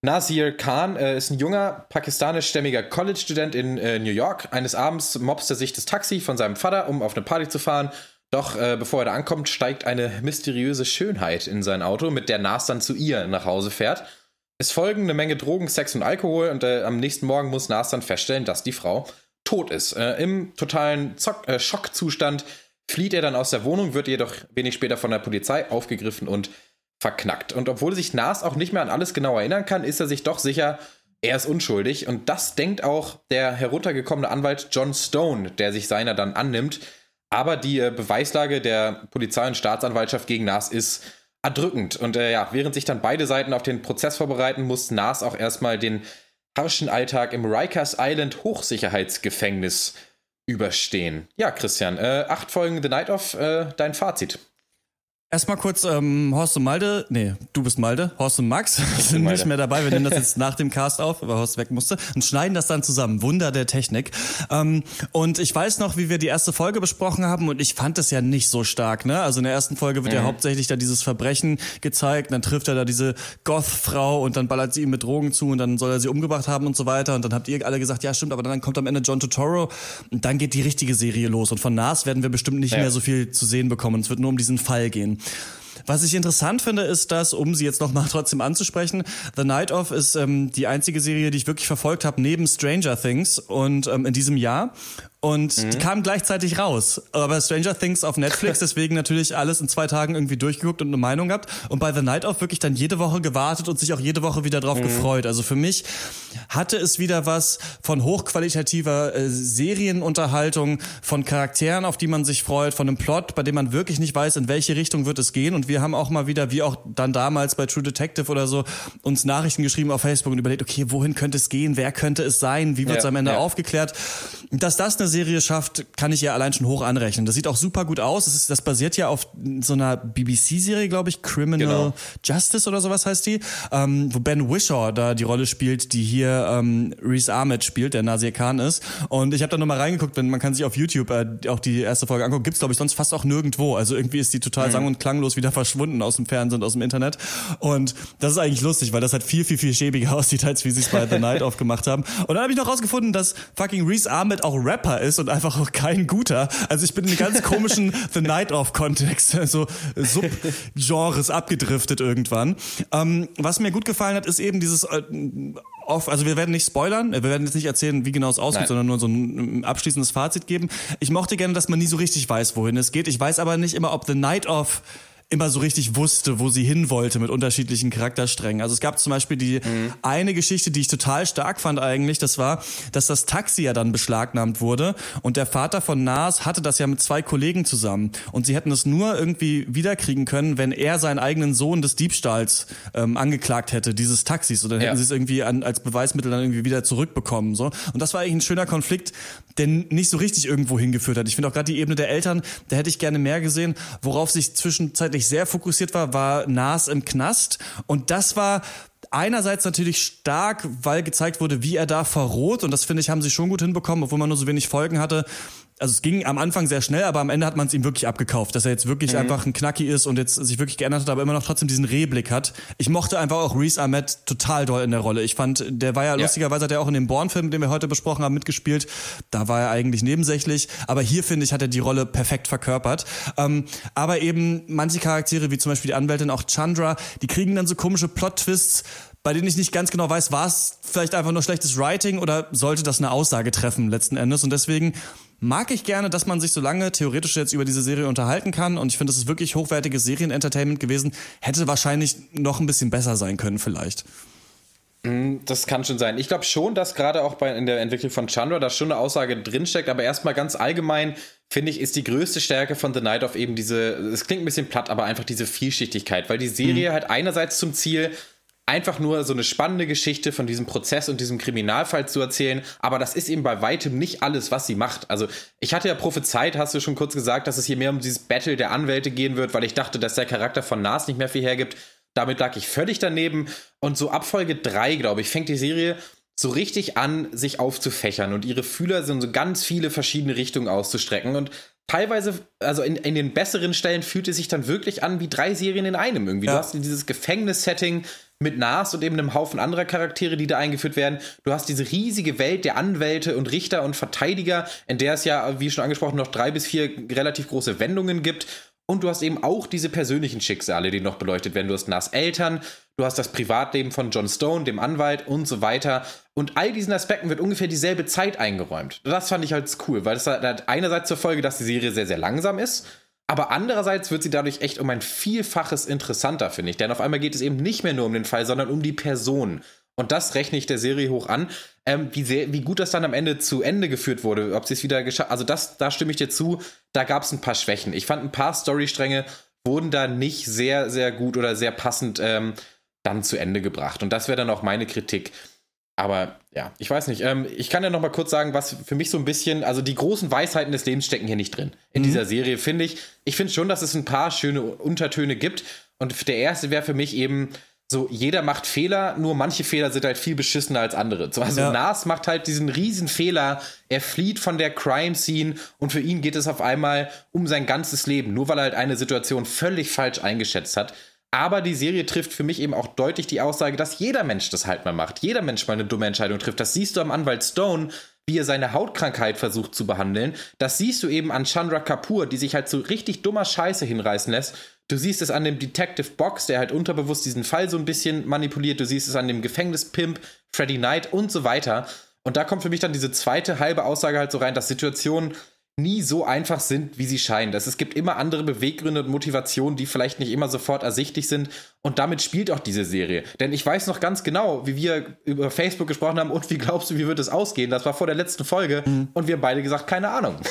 [SPEAKER 7] Nasir Khan äh, ist ein junger pakistanischstämmiger College-Student in äh, New York. Eines Abends mobst er sich das Taxi von seinem Vater, um auf eine Party zu fahren. Doch äh, bevor er da ankommt, steigt eine mysteriöse Schönheit in sein Auto, mit der Nas dann zu ihr nach Hause fährt. Es folgen eine Menge Drogen, Sex und Alkohol und äh, am nächsten Morgen muss Nas dann feststellen, dass die Frau tot ist. Äh, Im totalen Zock, äh, Schockzustand flieht er dann aus der Wohnung, wird jedoch wenig später von der Polizei aufgegriffen und verknackt. Und obwohl sich Nas auch nicht mehr an alles genau erinnern kann, ist er sich doch sicher, er ist unschuldig. Und das denkt auch der heruntergekommene Anwalt John Stone, der sich seiner dann annimmt. Aber die äh, Beweislage der Polizei und Staatsanwaltschaft gegen Nas ist erdrückend. Und äh, ja, während sich dann beide Seiten auf den Prozess vorbereiten, muss Nas auch erstmal den harschen Alltag im Rikers Island Hochsicherheitsgefängnis überstehen. Ja, Christian, äh, acht Folgen The Night of, äh, dein Fazit.
[SPEAKER 4] Erstmal kurz, ähm, Horst und Malde, nee, du bist Malde, Horst und Max sind
[SPEAKER 7] Malde.
[SPEAKER 4] nicht mehr dabei. Wir nehmen das jetzt nach dem Cast auf, weil Horst weg musste und schneiden das dann zusammen. Wunder der Technik. Ähm, und ich weiß noch, wie wir die erste Folge besprochen haben und ich fand es ja nicht so stark, ne? Also in der ersten Folge wird ja
[SPEAKER 7] Mhm.
[SPEAKER 4] hauptsächlich da dieses Verbrechen gezeigt, dann trifft er da diese Goth-Frau und dann ballert sie ihm mit Drogen zu und dann soll er sie umgebracht haben und so weiter. Und dann habt ihr alle gesagt, ja stimmt, aber dann kommt am Ende John Turturro und dann geht die richtige Serie los. Und von Nas werden wir bestimmt nicht
[SPEAKER 7] Ja.
[SPEAKER 4] mehr so viel zu sehen bekommen. Es wird nur um diesen Fall gehen. Was ich interessant finde, ist, dass, um sie jetzt nochmal trotzdem anzusprechen, The Night Of ist ähm, die einzige Serie, die ich wirklich verfolgt habe, neben Stranger Things und ähm, in diesem Jahr. Und die kam gleichzeitig raus. Aber Stranger Things auf Netflix, deswegen natürlich alles in zwei Tagen irgendwie durchgeguckt und eine Meinung gehabt. Und bei The Night Of wirklich dann jede Woche gewartet und sich auch jede Woche wieder drauf gefreut. Also für mich hatte es wieder was von hochqualitativer äh, Serienunterhaltung, von Charakteren, auf die man sich freut, von einem Plot, bei dem man wirklich nicht weiß, in welche Richtung wird es gehen. Und wir haben auch mal wieder, wie auch dann damals bei True Detective oder so, uns Nachrichten geschrieben auf Facebook und überlegt, okay, wohin könnte es gehen? Wer könnte es sein? Wie wird es
[SPEAKER 7] Ja,
[SPEAKER 4] am Ende
[SPEAKER 7] ja.
[SPEAKER 4] aufgeklärt? Dass das eine Serie schafft, kann ich ihr allein schon hoch anrechnen. Das sieht auch super gut aus. Das, ist, das basiert ja auf so einer BBC-Serie, glaube ich, Criminal
[SPEAKER 7] Genau.
[SPEAKER 4] Justice oder sowas heißt die, ähm, wo Ben Wishaw da die Rolle spielt, die hier ähm, Reese Ahmed spielt, der Nasir Khan ist. Und ich habe da nochmal reingeguckt, wenn man kann sich auf YouTube äh, auch die erste Folge angucken. Gibt's glaube ich sonst fast auch nirgendwo. Also irgendwie ist die total sang- und klanglos wieder verschwunden aus dem Fernsehen und aus dem Internet. Und das ist eigentlich lustig, weil das halt viel, viel, viel schäbiger aussieht, als wie sie es bei The Night aufgemacht haben. Und dann habe ich noch rausgefunden, dass fucking Reese Ahmed auch Rapper ist und einfach auch kein guter. Also ich bin in ganz komischen The Night Off Kontext, so Subgenres abgedriftet irgendwann. Ähm, was mir gut gefallen hat, ist eben dieses äh, off, also wir werden nicht spoilern, wir werden jetzt nicht erzählen, wie genau es aussieht,
[SPEAKER 7] Nein.
[SPEAKER 4] sondern nur so ein abschließendes Fazit geben. Ich mochte gerne, dass man nie so richtig weiß, wohin es geht. Ich weiß aber nicht immer, ob The Night Off immer so richtig wusste, wo sie hin wollte mit unterschiedlichen Charaktersträngen. Also es gab zum Beispiel die eine Geschichte, die ich total stark fand eigentlich, das war, dass das Taxi ja dann beschlagnahmt wurde und der Vater von Nas hatte das ja mit zwei Kollegen zusammen und sie hätten es nur irgendwie wiederkriegen können, wenn er seinen eigenen Sohn des Diebstahls ähm, angeklagt hätte, dieses Taxis. Und dann hätten
[SPEAKER 7] Ja.
[SPEAKER 4] sie es irgendwie an, als Beweismittel dann irgendwie wieder zurückbekommen. So. Und das war eigentlich ein schöner Konflikt, der nicht so richtig irgendwo hingeführt hat. Ich finde auch gerade die Ebene der Eltern, da hätte ich gerne mehr gesehen. Worauf sich zwischenzeitlich sehr fokussiert war, war Nas im Knast. Und das war einerseits natürlich stark, weil gezeigt wurde, wie er da verroht. Und das finde ich, haben sie schon gut hinbekommen, obwohl man nur so wenig Folgen hatte. Also es ging am Anfang sehr schnell, aber am Ende hat man es ihm wirklich abgekauft, dass er jetzt wirklich einfach ein Knacki ist und jetzt sich wirklich geändert hat, aber immer noch trotzdem diesen Rehblick hat. Ich mochte einfach auch Reese Ahmed total doll in der Rolle. Ich fand, der war ja, lustigerweise hat er auch in dem Bourne-Film, den wir heute besprochen haben, mitgespielt. Da war er eigentlich nebensächlich, aber hier finde ich, hat er die Rolle perfekt verkörpert. Ähm, aber eben manche Charaktere, wie zum Beispiel die Anwältin auch Chandra, die kriegen dann so komische Plot-Twists, bei denen ich nicht ganz genau weiß, war es vielleicht einfach nur schlechtes Writing oder sollte das eine Aussage treffen letzten Endes. Und deswegen mag ich gerne, dass man sich so lange theoretisch jetzt über diese Serie unterhalten kann. Und ich finde, es ist wirklich hochwertiges Serienentertainment gewesen. Hätte wahrscheinlich noch ein bisschen besser sein können vielleicht.
[SPEAKER 7] Das kann schon sein. Ich glaube schon, dass gerade auch bei, in der Entwicklung von Chandra da schon eine Aussage drinsteckt, aber erstmal ganz allgemein finde ich, ist die größte Stärke von The Night of eben diese, es klingt ein bisschen platt, aber einfach diese Vielschichtigkeit, weil die Serie hat einerseits zum Ziel, einfach nur so eine spannende Geschichte von diesem Prozess und diesem Kriminalfall zu erzählen, aber das ist eben bei weitem nicht alles, was sie macht. Also ich hatte ja prophezeit, hast du schon kurz gesagt, dass es hier mehr um dieses Battle der Anwälte gehen wird, weil ich dachte, dass der Charakter von Nas nicht mehr viel hergibt. Damit lag ich völlig daneben. Und so ab Folge 3, glaube ich, fängt die Serie so richtig an, sich aufzufächern und ihre Fühler sind so ganz viele verschiedene Richtungen auszustrecken. Und teilweise, also in, in den besseren Stellen fühlt es sich dann wirklich an wie drei Serien in einem irgendwie. Du
[SPEAKER 4] Ja.
[SPEAKER 7] hast dieses Gefängnis-Setting mit Nas und eben einem Haufen anderer Charaktere, die da eingeführt werden. Du hast diese riesige Welt der Anwälte und Richter und Verteidiger, in der es ja, wie schon angesprochen, noch drei bis vier relativ große Wendungen gibt. Und du hast eben auch diese persönlichen Schicksale, die noch beleuchtet werden. Du hast Nas Eltern, du hast das Privatleben von John Stone, dem Anwalt und so weiter. Und all diesen Aspekten wird ungefähr dieselbe Zeit eingeräumt. Das fand ich halt cool, weil das hat einerseits zur Folge, dass die Serie sehr, sehr langsam ist. Aber andererseits wird sie dadurch echt um ein Vielfaches interessanter, finde ich. Denn auf einmal geht es eben nicht mehr nur um den Fall, sondern um die Person. Und das rechne ich der Serie hoch an. Ähm, wie, sehr, wie gut das dann am Ende zu Ende geführt wurde, ob sie es wieder geschafft Also, das, da stimme ich dir zu. Da gab es ein paar Schwächen. Ich fand ein paar Storystränge wurden da nicht sehr, sehr gut oder sehr passend ähm, dann zu Ende gebracht. Und das wäre dann auch meine Kritik. Aber ja, ich weiß nicht. Ähm, ich kann ja noch mal kurz sagen, was für mich so ein bisschen, also die großen Weisheiten des Lebens stecken hier nicht drin. In mhm. dieser Serie finde ich. Ich finde schon, dass es ein paar schöne Untertöne gibt. Und der erste wäre für mich eben so, jeder macht Fehler, nur manche Fehler sind halt viel beschissener als andere. Also ja. Nas macht halt diesen riesen Fehler, er flieht von der Crime-Scene und für ihn geht es auf einmal um sein ganzes Leben, nur weil er halt eine Situation völlig falsch eingeschätzt hat. Aber die Serie trifft für mich eben auch deutlich die Aussage, dass jeder Mensch das halt mal macht. Jeder Mensch mal eine dumme Entscheidung trifft. Das siehst du am Anwalt Stone, wie er seine Hautkrankheit versucht zu behandeln. Das siehst du eben an Chandra Kapoor, die sich halt so richtig dummer Scheiße hinreißen lässt. Du siehst es an dem Detective Box, der halt unterbewusst diesen Fall so ein bisschen manipuliert. Du siehst es an dem Gefängnispimp, Freddy Knight und so weiter. Und da kommt für mich dann diese zweite halbe Aussage halt so rein, dass Situationen nie so einfach sind, wie sie scheinen. Dass es gibt immer andere Beweggründe und Motivationen, die vielleicht nicht immer sofort ersichtlich sind. Und damit spielt auch diese Serie. Denn ich weiß noch ganz genau, wie wir über Facebook gesprochen haben und wie glaubst du, wie wird es ausgehen? Das war vor der letzten Folge mhm. und wir beide gesagt, keine Ahnung.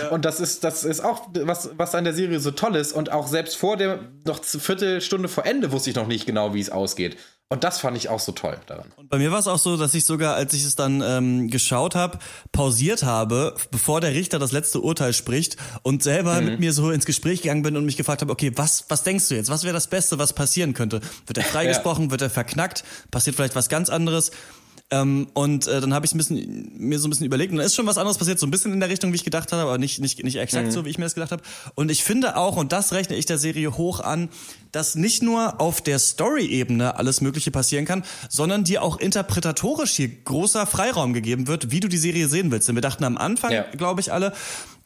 [SPEAKER 7] Ja. Und das ist, das ist auch was, was an der Serie so toll ist. Und auch selbst vor der noch Viertelstunde vor Ende wusste ich noch nicht genau, wie es ausgeht. Und das fand ich auch so toll daran.
[SPEAKER 4] Und bei mir war es auch so, dass ich sogar, als ich es dann ähm, geschaut habe, pausiert habe, bevor der Richter das letzte Urteil spricht und selber mhm. mit mir so ins Gespräch gegangen bin und mich gefragt habe, okay, was, was denkst du jetzt? Was wäre das Beste, was passieren könnte? Wird er freigesprochen? Ja. Wird er verknackt? Passiert vielleicht was ganz anderes? Ähm, und äh, dann habe ich ein bisschen, mir so ein bisschen überlegt und da ist schon was anderes passiert, so ein bisschen in der Richtung, wie ich gedacht habe, aber nicht, nicht, nicht exakt mhm. so, wie ich mir das gedacht habe. Und ich finde auch, und das rechne ich der Serie hoch an, dass nicht nur auf der Story-Ebene alles Mögliche passieren kann, sondern dir auch interpretatorisch hier großer Freiraum gegeben wird, wie du die Serie sehen willst. Denn wir dachten am Anfang, ja. glaube ich, alle,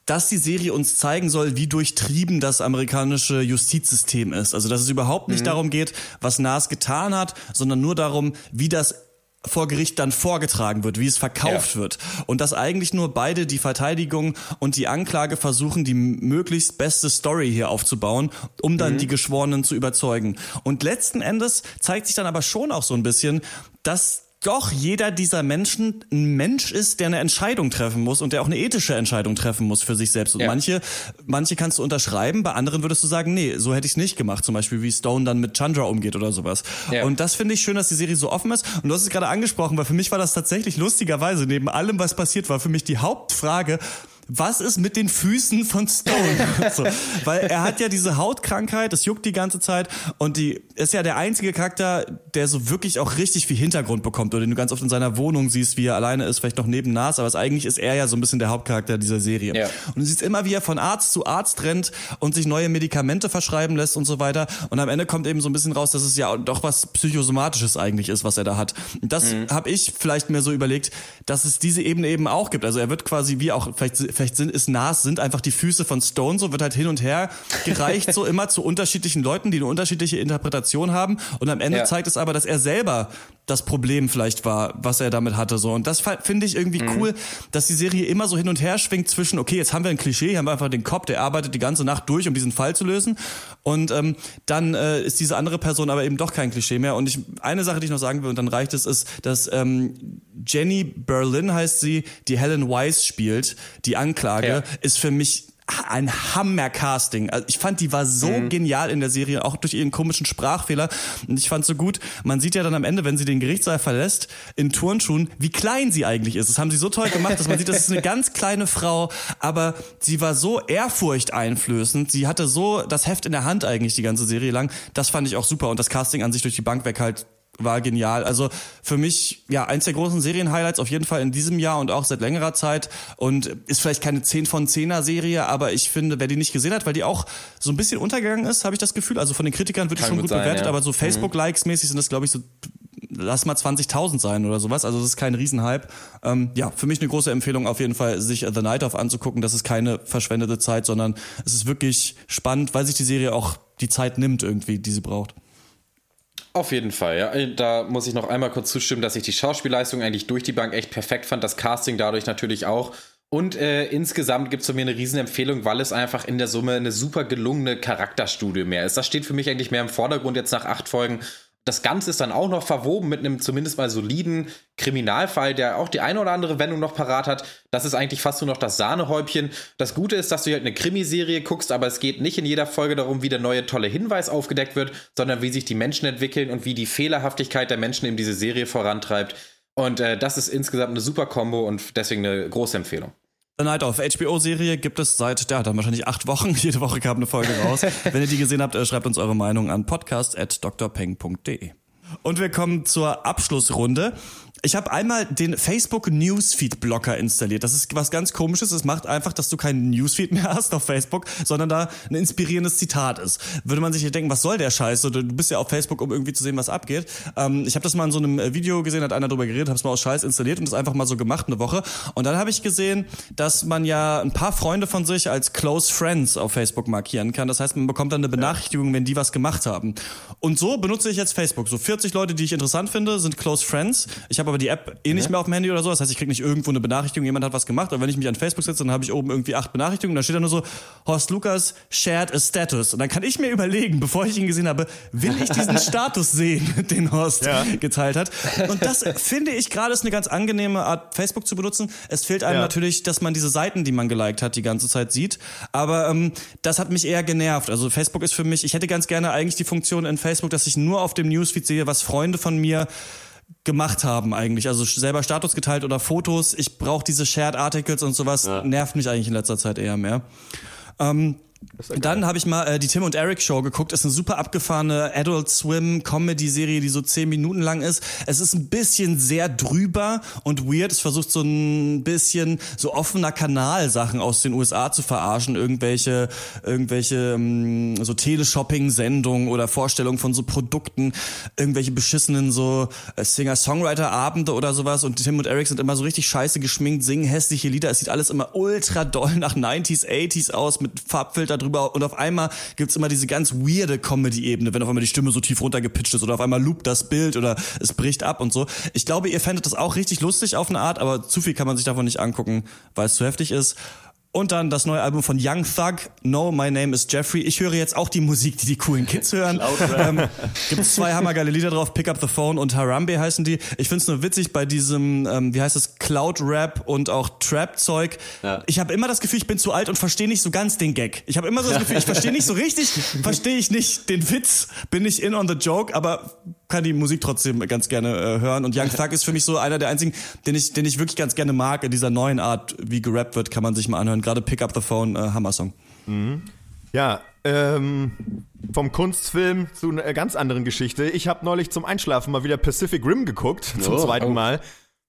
[SPEAKER 4] dass die Serie uns zeigen soll, wie durchtrieben das amerikanische Justizsystem ist. Also dass es überhaupt nicht mhm. darum geht, was Nas getan hat, sondern nur darum, wie das vor Gericht dann vorgetragen wird, wie es verkauft ja. wird. Und dass eigentlich nur beide, die Verteidigung und die Anklage, versuchen, die möglichst beste Story hier aufzubauen, um dann mhm. die Geschworenen zu überzeugen. Und letzten Endes zeigt sich dann aber schon auch so ein bisschen, dass doch jeder dieser Menschen ein Mensch ist, der eine Entscheidung treffen muss und der auch eine ethische Entscheidung treffen muss für sich selbst. Und ja. manche, manche kannst du unterschreiben, bei anderen würdest du sagen, nee, so hätte ich es nicht gemacht. Zum Beispiel wie Stone dann mit Chandra umgeht oder sowas. Ja. Und das finde ich schön, dass die Serie so offen ist. Und du hast es gerade angesprochen, weil für mich war das tatsächlich lustigerweise, neben allem, was passiert war, für mich die Hauptfrage, was ist mit den Füßen von Stone? so, weil er hat ja diese Hautkrankheit, das juckt die ganze Zeit und die ist ja der einzige Charakter, der so wirklich auch richtig viel Hintergrund bekommt oder den du ganz oft in seiner Wohnung siehst, wie er alleine ist, vielleicht noch neben Nas, aber eigentlich ist er ja so ein bisschen der Hauptcharakter dieser Serie. Ja. Und du siehst immer, wie er von Arzt zu Arzt rennt und sich neue Medikamente verschreiben lässt und so weiter und am Ende kommt eben so ein bisschen raus, dass es ja doch was psychosomatisches eigentlich ist, was er da hat. Und das mhm. habe ich vielleicht mir so überlegt, dass es diese Ebene eben auch gibt. Also er wird quasi wie auch vielleicht vielleicht sind, ist Nas, sind einfach die Füße von Stone, so wird halt hin und her gereicht, so immer zu unterschiedlichen Leuten, die eine unterschiedliche Interpretation haben. Und am Ende ja. zeigt es aber, dass er selber das Problem vielleicht war, was er damit hatte, so. Und das finde ich irgendwie mhm. cool, dass die Serie immer so hin und her schwingt zwischen, okay, jetzt haben wir ein Klischee, hier haben wir einfach den Cop, der arbeitet die ganze Nacht durch, um diesen Fall zu lösen. Und ähm, dann äh, ist diese andere Person aber eben doch kein Klischee mehr. Und ich, eine Sache, die ich noch sagen will, und dann reicht es, ist, dass ähm, Jenny Berlin heißt sie, die Helen Weiss spielt, die Anklage, ja. ist für mich ein Hammer-Casting. Also ich fand, die war so mhm. genial in der Serie, auch durch ihren komischen Sprachfehler. Und ich fand so gut, man sieht ja dann am Ende, wenn sie den Gerichtssaal verlässt, in Turnschuhen, wie klein sie eigentlich ist. Das haben sie so toll gemacht, dass man sieht, das ist eine ganz kleine Frau, aber sie war so ehrfurchteinflößend. Sie hatte so das Heft in der Hand eigentlich die ganze Serie lang. Das fand ich auch super. Und das Casting an sich durch die Bank weg halt war genial. Also für mich, ja, eins der großen Serienhighlights auf jeden Fall in diesem Jahr und auch seit längerer Zeit. Und ist vielleicht keine 10 von 10er Serie, aber ich finde, wer die nicht gesehen hat, weil die auch so ein bisschen untergegangen ist, habe ich das Gefühl. Also von den Kritikern wird die schon gut, sein, bewertet, ja. aber so mhm. Facebook-Likes-mäßig sind das, glaube ich, so lass mal 20.000 sein oder sowas. Also das ist kein Riesenhype. Ähm, ja, für mich eine große Empfehlung auf jeden Fall, sich The Night of anzugucken. Das ist keine verschwendete Zeit, sondern es ist wirklich spannend, weil sich die Serie auch die Zeit nimmt irgendwie, die sie braucht.
[SPEAKER 7] Auf jeden Fall, ja. Da muss ich noch einmal kurz zustimmen, dass ich die Schauspielleistung eigentlich durch die Bank echt perfekt fand. Das Casting dadurch natürlich auch. Und äh, insgesamt gibt es von mir eine Riesenempfehlung, weil es einfach in der Summe eine super gelungene Charakterstudie mehr ist. Das steht für mich eigentlich mehr im Vordergrund jetzt nach acht Folgen. Das Ganze ist dann auch noch verwoben mit einem zumindest mal soliden Kriminalfall, der auch die eine oder andere Wendung noch parat hat. Das ist eigentlich fast nur noch das Sahnehäubchen. Das Gute ist, dass du halt eine Krimiserie guckst, aber es geht nicht in jeder Folge darum, wie der neue tolle Hinweis aufgedeckt wird, sondern wie sich die Menschen entwickeln und wie die Fehlerhaftigkeit der Menschen eben diese Serie vorantreibt. Und äh, das ist insgesamt eine super Kombo und deswegen eine große Empfehlung.
[SPEAKER 4] The Night of HBO-Serie gibt es seit, ja, dann wahrscheinlich acht Wochen. Jede Woche kam eine Folge raus. Wenn ihr die gesehen habt, äh, schreibt uns eure Meinung an podcast.drpeng.de. Und wir kommen zur Abschlussrunde. Ich habe einmal den Facebook Newsfeed Blocker installiert. Das ist was ganz komisches. Es macht einfach, dass du keinen Newsfeed mehr hast auf Facebook, sondern da ein inspirierendes Zitat ist. Würde man sich hier denken, was soll der Scheiß? Du bist ja auf Facebook, um irgendwie zu sehen, was abgeht. Ähm, ich habe das mal in so einem Video gesehen, hat einer drüber geredet, habe es mal aus Scheiß installiert und das einfach mal so gemacht eine Woche. Und dann habe ich gesehen, dass man ja ein paar Freunde von sich als Close Friends auf Facebook markieren kann. Das heißt, man bekommt dann eine Benachrichtigung, wenn die was gemacht haben. Und so benutze ich jetzt Facebook. So 40 Leute, die ich interessant finde, sind Close Friends. Ich habe aber die App eh nicht mehr auf dem Handy oder so. Das heißt, ich kriege nicht irgendwo eine Benachrichtigung, jemand hat was gemacht. Und wenn ich mich an Facebook setze, dann habe ich oben irgendwie acht Benachrichtigungen. Da steht dann nur so, Horst Lukas shared a status. Und dann kann ich mir überlegen, bevor ich ihn gesehen habe, will ich diesen Status sehen, den Horst ja. geteilt hat. Und das finde ich gerade ist eine ganz angenehme Art, Facebook zu benutzen. Es fehlt einem ja. natürlich, dass man diese Seiten, die man geliked hat, die ganze Zeit sieht. Aber ähm, das hat mich eher genervt. Also Facebook ist für mich, ich hätte ganz gerne eigentlich die Funktion in Facebook, dass ich nur auf dem Newsfeed sehe, was Freunde von mir gemacht haben eigentlich. Also selber Status geteilt oder Fotos. Ich brauche diese Shared Articles und sowas. Ja. Nervt mich eigentlich in letzter Zeit eher mehr. Ähm, dann habe ich mal äh, die Tim und Eric Show geguckt. Ist eine super abgefahrene Adult Swim Comedy Serie, die so zehn Minuten lang ist. Es ist ein bisschen sehr drüber und weird. Es versucht so ein bisschen so offener Kanal Sachen aus den USA zu verarschen. Irgendwelche, irgendwelche ähm, so Teleshopping-Sendungen oder Vorstellungen von so Produkten. Irgendwelche beschissenen so äh, Singer-Songwriter-Abende oder sowas. Und Tim und Eric sind immer so richtig scheiße geschminkt, singen hässliche Lieder. Es sieht alles immer ultra doll nach 90s, 80s aus mit Farbfiltern darüber und auf einmal gibt's immer diese ganz weirde Comedy-Ebene, wenn auf einmal die Stimme so tief runtergepitcht ist oder auf einmal loopt das Bild oder es bricht ab und so. Ich glaube, ihr fändet das auch richtig lustig auf eine Art, aber zu viel kann man sich davon nicht angucken, weil es zu heftig ist. Und dann das neue Album von Young Thug, No, My Name is Jeffrey. Ich höre jetzt auch die Musik, die die coolen Kids hören. ähm, Gibt zwei hammergeile Lieder drauf, Pick Up the Phone und Harambe heißen die. Ich find's nur witzig bei diesem, ähm, wie heißt es, Cloud-Rap und auch Trap-Zeug. Ja. Ich habe immer das Gefühl, ich bin zu alt und verstehe nicht so ganz den Gag. Ich habe immer so das Gefühl, ich verstehe nicht so richtig, verstehe ich nicht den Witz, bin ich in on the joke, aber kann die Musik trotzdem ganz gerne äh, hören. Und Young Thug ist für mich so einer der einzigen, den ich, den ich wirklich ganz gerne mag. In dieser neuen Art, wie gerappt wird, kann man sich mal anhören. Gerade Pick Up the Phone, äh, Hammer-Song.
[SPEAKER 5] Mhm. Ja, ähm, vom Kunstfilm zu einer ganz anderen Geschichte. Ich habe neulich zum Einschlafen mal wieder Pacific Rim geguckt, zum oh, zweiten oh. Mal.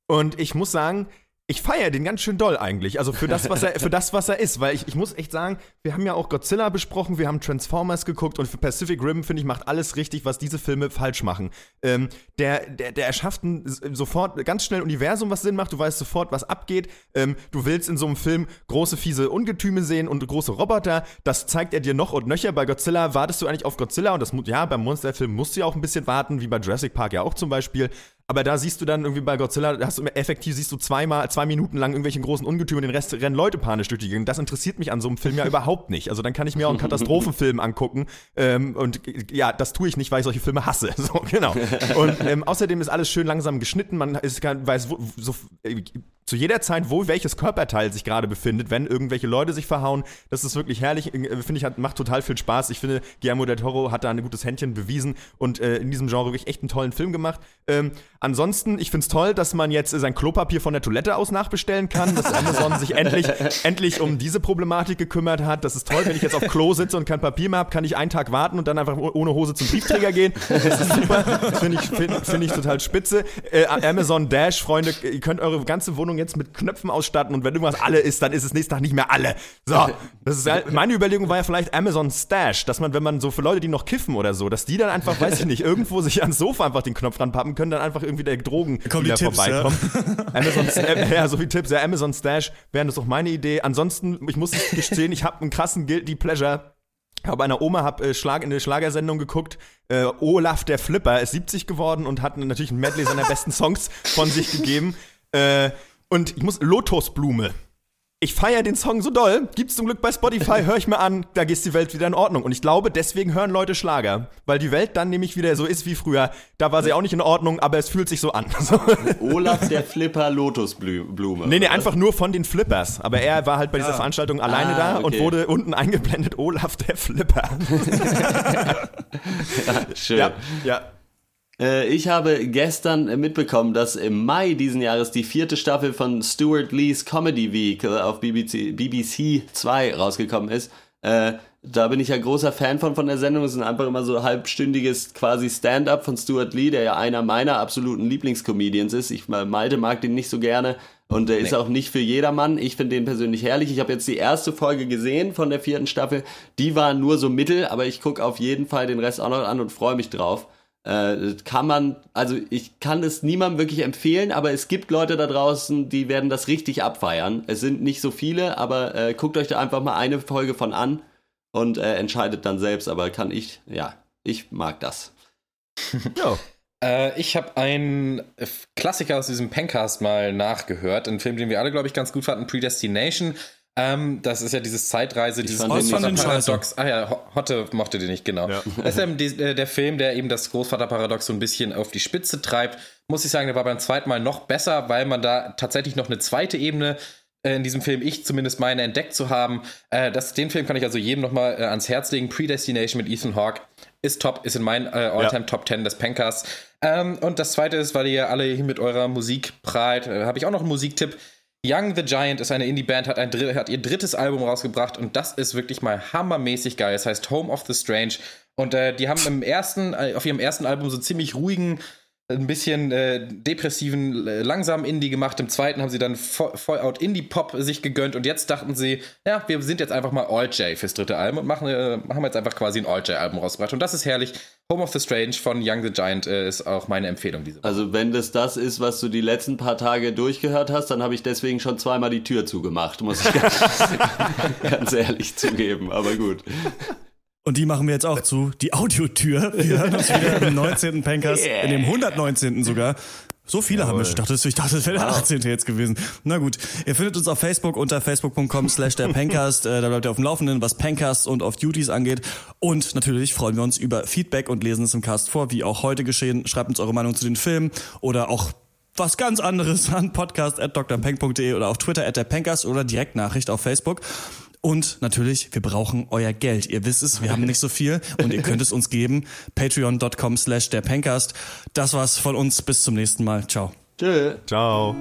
[SPEAKER 5] Und ich muss sagen, ich feiere den ganz schön doll eigentlich. Also für das, was er, für das, was er ist. Weil ich, ich muss echt sagen, wir haben ja auch Godzilla besprochen, wir haben Transformers geguckt und für Pacific Rim, finde ich, macht alles richtig, was diese Filme falsch machen. Ähm, der, der, der erschafft ein, sofort ganz schnell ein Universum, was Sinn macht. Du weißt sofort, was abgeht. Ähm, du willst in so einem Film große, fiese Ungetüme sehen und große Roboter. Das zeigt er dir noch und nöcher. Bei Godzilla wartest du eigentlich auf Godzilla und das, ja, beim Monsterfilm musst du ja auch ein bisschen warten, wie bei Jurassic Park ja auch zum Beispiel. Aber da siehst du dann irgendwie bei Godzilla, hast du effektiv siehst du zweimal, zwei Minuten lang irgendwelchen großen Ungetümen, den Rest rennen Leute panisch durch die Gegend. Das interessiert mich an so einem Film ja überhaupt nicht. Also dann kann ich mir auch einen Katastrophenfilm angucken. Ähm, und ja, das tue ich nicht, weil ich solche Filme hasse. So, genau. Und ähm, außerdem ist alles schön langsam geschnitten. Man ist, weiß wo, so, zu jeder Zeit, wo welches Körperteil sich gerade befindet, wenn irgendwelche Leute sich verhauen. Das ist wirklich herrlich. Äh, finde ich, hat, macht total viel Spaß. Ich finde, Guillermo del Toro hat da ein gutes Händchen bewiesen und äh, in diesem Genre wirklich echt einen tollen Film gemacht. Ähm, ansonsten, ich finde es toll, dass man jetzt sein Klopapier von der Toilette aus nachbestellen kann, dass Amazon sich endlich, endlich um diese Problematik gekümmert hat. Das ist toll, wenn ich jetzt auf Klo sitze und kein Papier mehr habe, kann ich einen Tag warten und dann einfach ohne Hose zum Briefträger gehen. Das ist super. Das finde ich, find, find ich total spitze. Äh, Amazon Dash, Freunde, ihr könnt eure ganze Wohnung jetzt mit Knöpfen ausstatten und wenn irgendwas alle ist, dann ist es nächsten Tag nicht mehr alle. So, das ist ja, meine Überlegung war ja vielleicht Amazon Stash, dass man, wenn man so für Leute, die noch kiffen oder so, dass die dann einfach, weiß ich nicht, irgendwo sich ans Sofa einfach den Knopf ranpappen können, dann einfach irgendwie der Drogen wieder vorbeikommt. Ja. Amazon, äh, ja, so wie Tipps, ja, Amazon Stash wären das auch meine Idee. Ansonsten, ich muss gestehen, ich habe einen krassen Guilty Pleasure habe einer Oma hab, äh, Schlag, eine Schlagersendung geguckt. Äh, Olaf der Flipper ist 70 geworden und hat natürlich ein Medley seiner besten Songs von sich gegeben. Äh, und ich muss Lotusblume. Ich feiere den Song so doll, gibt's zum Glück bei Spotify, höre ich mir an, da geht die Welt wieder in Ordnung. Und ich glaube, deswegen hören Leute Schlager. Weil die Welt dann nämlich wieder so ist wie früher. Da war sie auch nicht in Ordnung, aber es fühlt sich so an. So.
[SPEAKER 6] Olaf der Flipper Lotusblume.
[SPEAKER 5] Nee, nee, einfach nur von den Flippers. Aber er war halt bei dieser Veranstaltung alleine
[SPEAKER 6] Ah,
[SPEAKER 5] da und
[SPEAKER 6] okay.
[SPEAKER 5] wurde unten eingeblendet Olaf der Flipper.
[SPEAKER 6] Schön.
[SPEAKER 5] ja, ja.
[SPEAKER 6] Äh, Ich habe gestern mitbekommen, dass im Mai diesen Jahres die vierte Staffel von Stuart Lees Comedy Week äh, auf BBC, BBC 2 rausgekommen ist. Äh, da bin ich ja großer Fan von, von der Sendung. Es ist einfach immer so halbstündiges quasi Stand-up von Stuart Lee, der ja einer meiner absoluten Lieblingscomedians ist. Ich Malte mag den nicht so gerne und der ist auch nicht für jedermann. Ich finde den persönlich herrlich. Ich habe jetzt die erste Folge gesehen von der vierten Staffel. Die war nur so mittel, aber ich gucke auf jeden Fall den Rest auch noch an und freue mich drauf. Äh, kann man, also ich kann es niemandem wirklich empfehlen, aber es gibt Leute da draußen, die werden das richtig abfeiern. Es sind nicht so viele, aber äh, guckt euch da einfach mal eine Folge von an und äh, entscheidet dann selbst. Aber kann ich, ja, ich mag das.
[SPEAKER 5] ja.
[SPEAKER 7] Äh, ich habe einen Klassiker aus diesem Pencast mal nachgehört. Ein Film, den wir alle, glaube ich, ganz gut fanden, Predestination. Ähm, das ist ja dieses Zeitreise, dieses
[SPEAKER 6] fand den nicht
[SPEAKER 7] Großvaterparadox.
[SPEAKER 4] scheiße.
[SPEAKER 7] Ah ja, Ho- Hotte mochte den nicht, genau. Das ist eben die, äh, der Film, der eben das Großvaterparadox so ein bisschen auf die Spitze treibt. Muss ich sagen, der war beim zweiten Mal noch besser, weil man da tatsächlich noch eine zweite Ebene äh, in diesem Film, ich zumindest meine, entdeckt zu haben. Äh, das, den Film kann ich also jedem nochmal äh, ans Herz legen. Predestination mit Ethan Hawke ist top, ist in meinen äh, Alltime Top 10 des Pencast. Ähm, und das zweite ist, weil ihr alle hier mit eurer Musik prahlt, äh, habe ich auch noch einen Musiktipp. Young the Giant ist eine Indie-Band, hat, ein hat ihr drittes Album rausgebracht und das ist wirklich mal hammermäßig geil. Es heißt Home of the Strange und äh, die haben im ersten, äh, auf ihrem ersten Album so ziemlich ruhigen, ein bisschen äh, depressiven, äh, langsamen Indie gemacht. Im zweiten haben sie dann voll, voll out Indie-Pop sich gegönnt und jetzt dachten sie, ja, wir sind jetzt einfach mal All-J fürs dritte Album und machen, äh, haben jetzt einfach quasi ein All-J-Album rausgebracht und das ist herrlich. Home of the Strange von Young the Giant äh, ist auch meine Empfehlung diese Woche.
[SPEAKER 6] Also wenn das das ist, was du die letzten paar Tage durchgehört hast, dann habe ich deswegen schon zweimal die Tür zugemacht, muss ich ganz, ganz ehrlich zugeben. Aber gut.
[SPEAKER 4] Und die machen wir jetzt auch zu. Die Audiotür. Wir hören uns wieder im 19. Pankers, in dem 119. sogar. So viele haben wir. Ich dachte, ich dachte, es wäre der 18. jetzt gewesen. Na gut. Ihr findet uns auf Facebook unter facebook.com slash der Pancast. Äh, Da bleibt ihr auf dem Laufenden, was Pancasts und auf Duties angeht. Und natürlich freuen wir uns über Feedback und lesen es im Cast vor, wie auch heute geschehen. Schreibt uns eure Meinung zu den Filmen oder auch was ganz anderes an podcast.drpeng.de oder auf Twitter at der Pencast oder Direktnachricht auf Facebook. Und natürlich, wir brauchen euer Geld. Ihr wisst es, wir haben nicht so viel und ihr könnt es uns geben. Patreon.com slash der Pencast. Das war's von uns. Bis zum nächsten Mal. Ciao.
[SPEAKER 6] Tschö.
[SPEAKER 5] Ciao.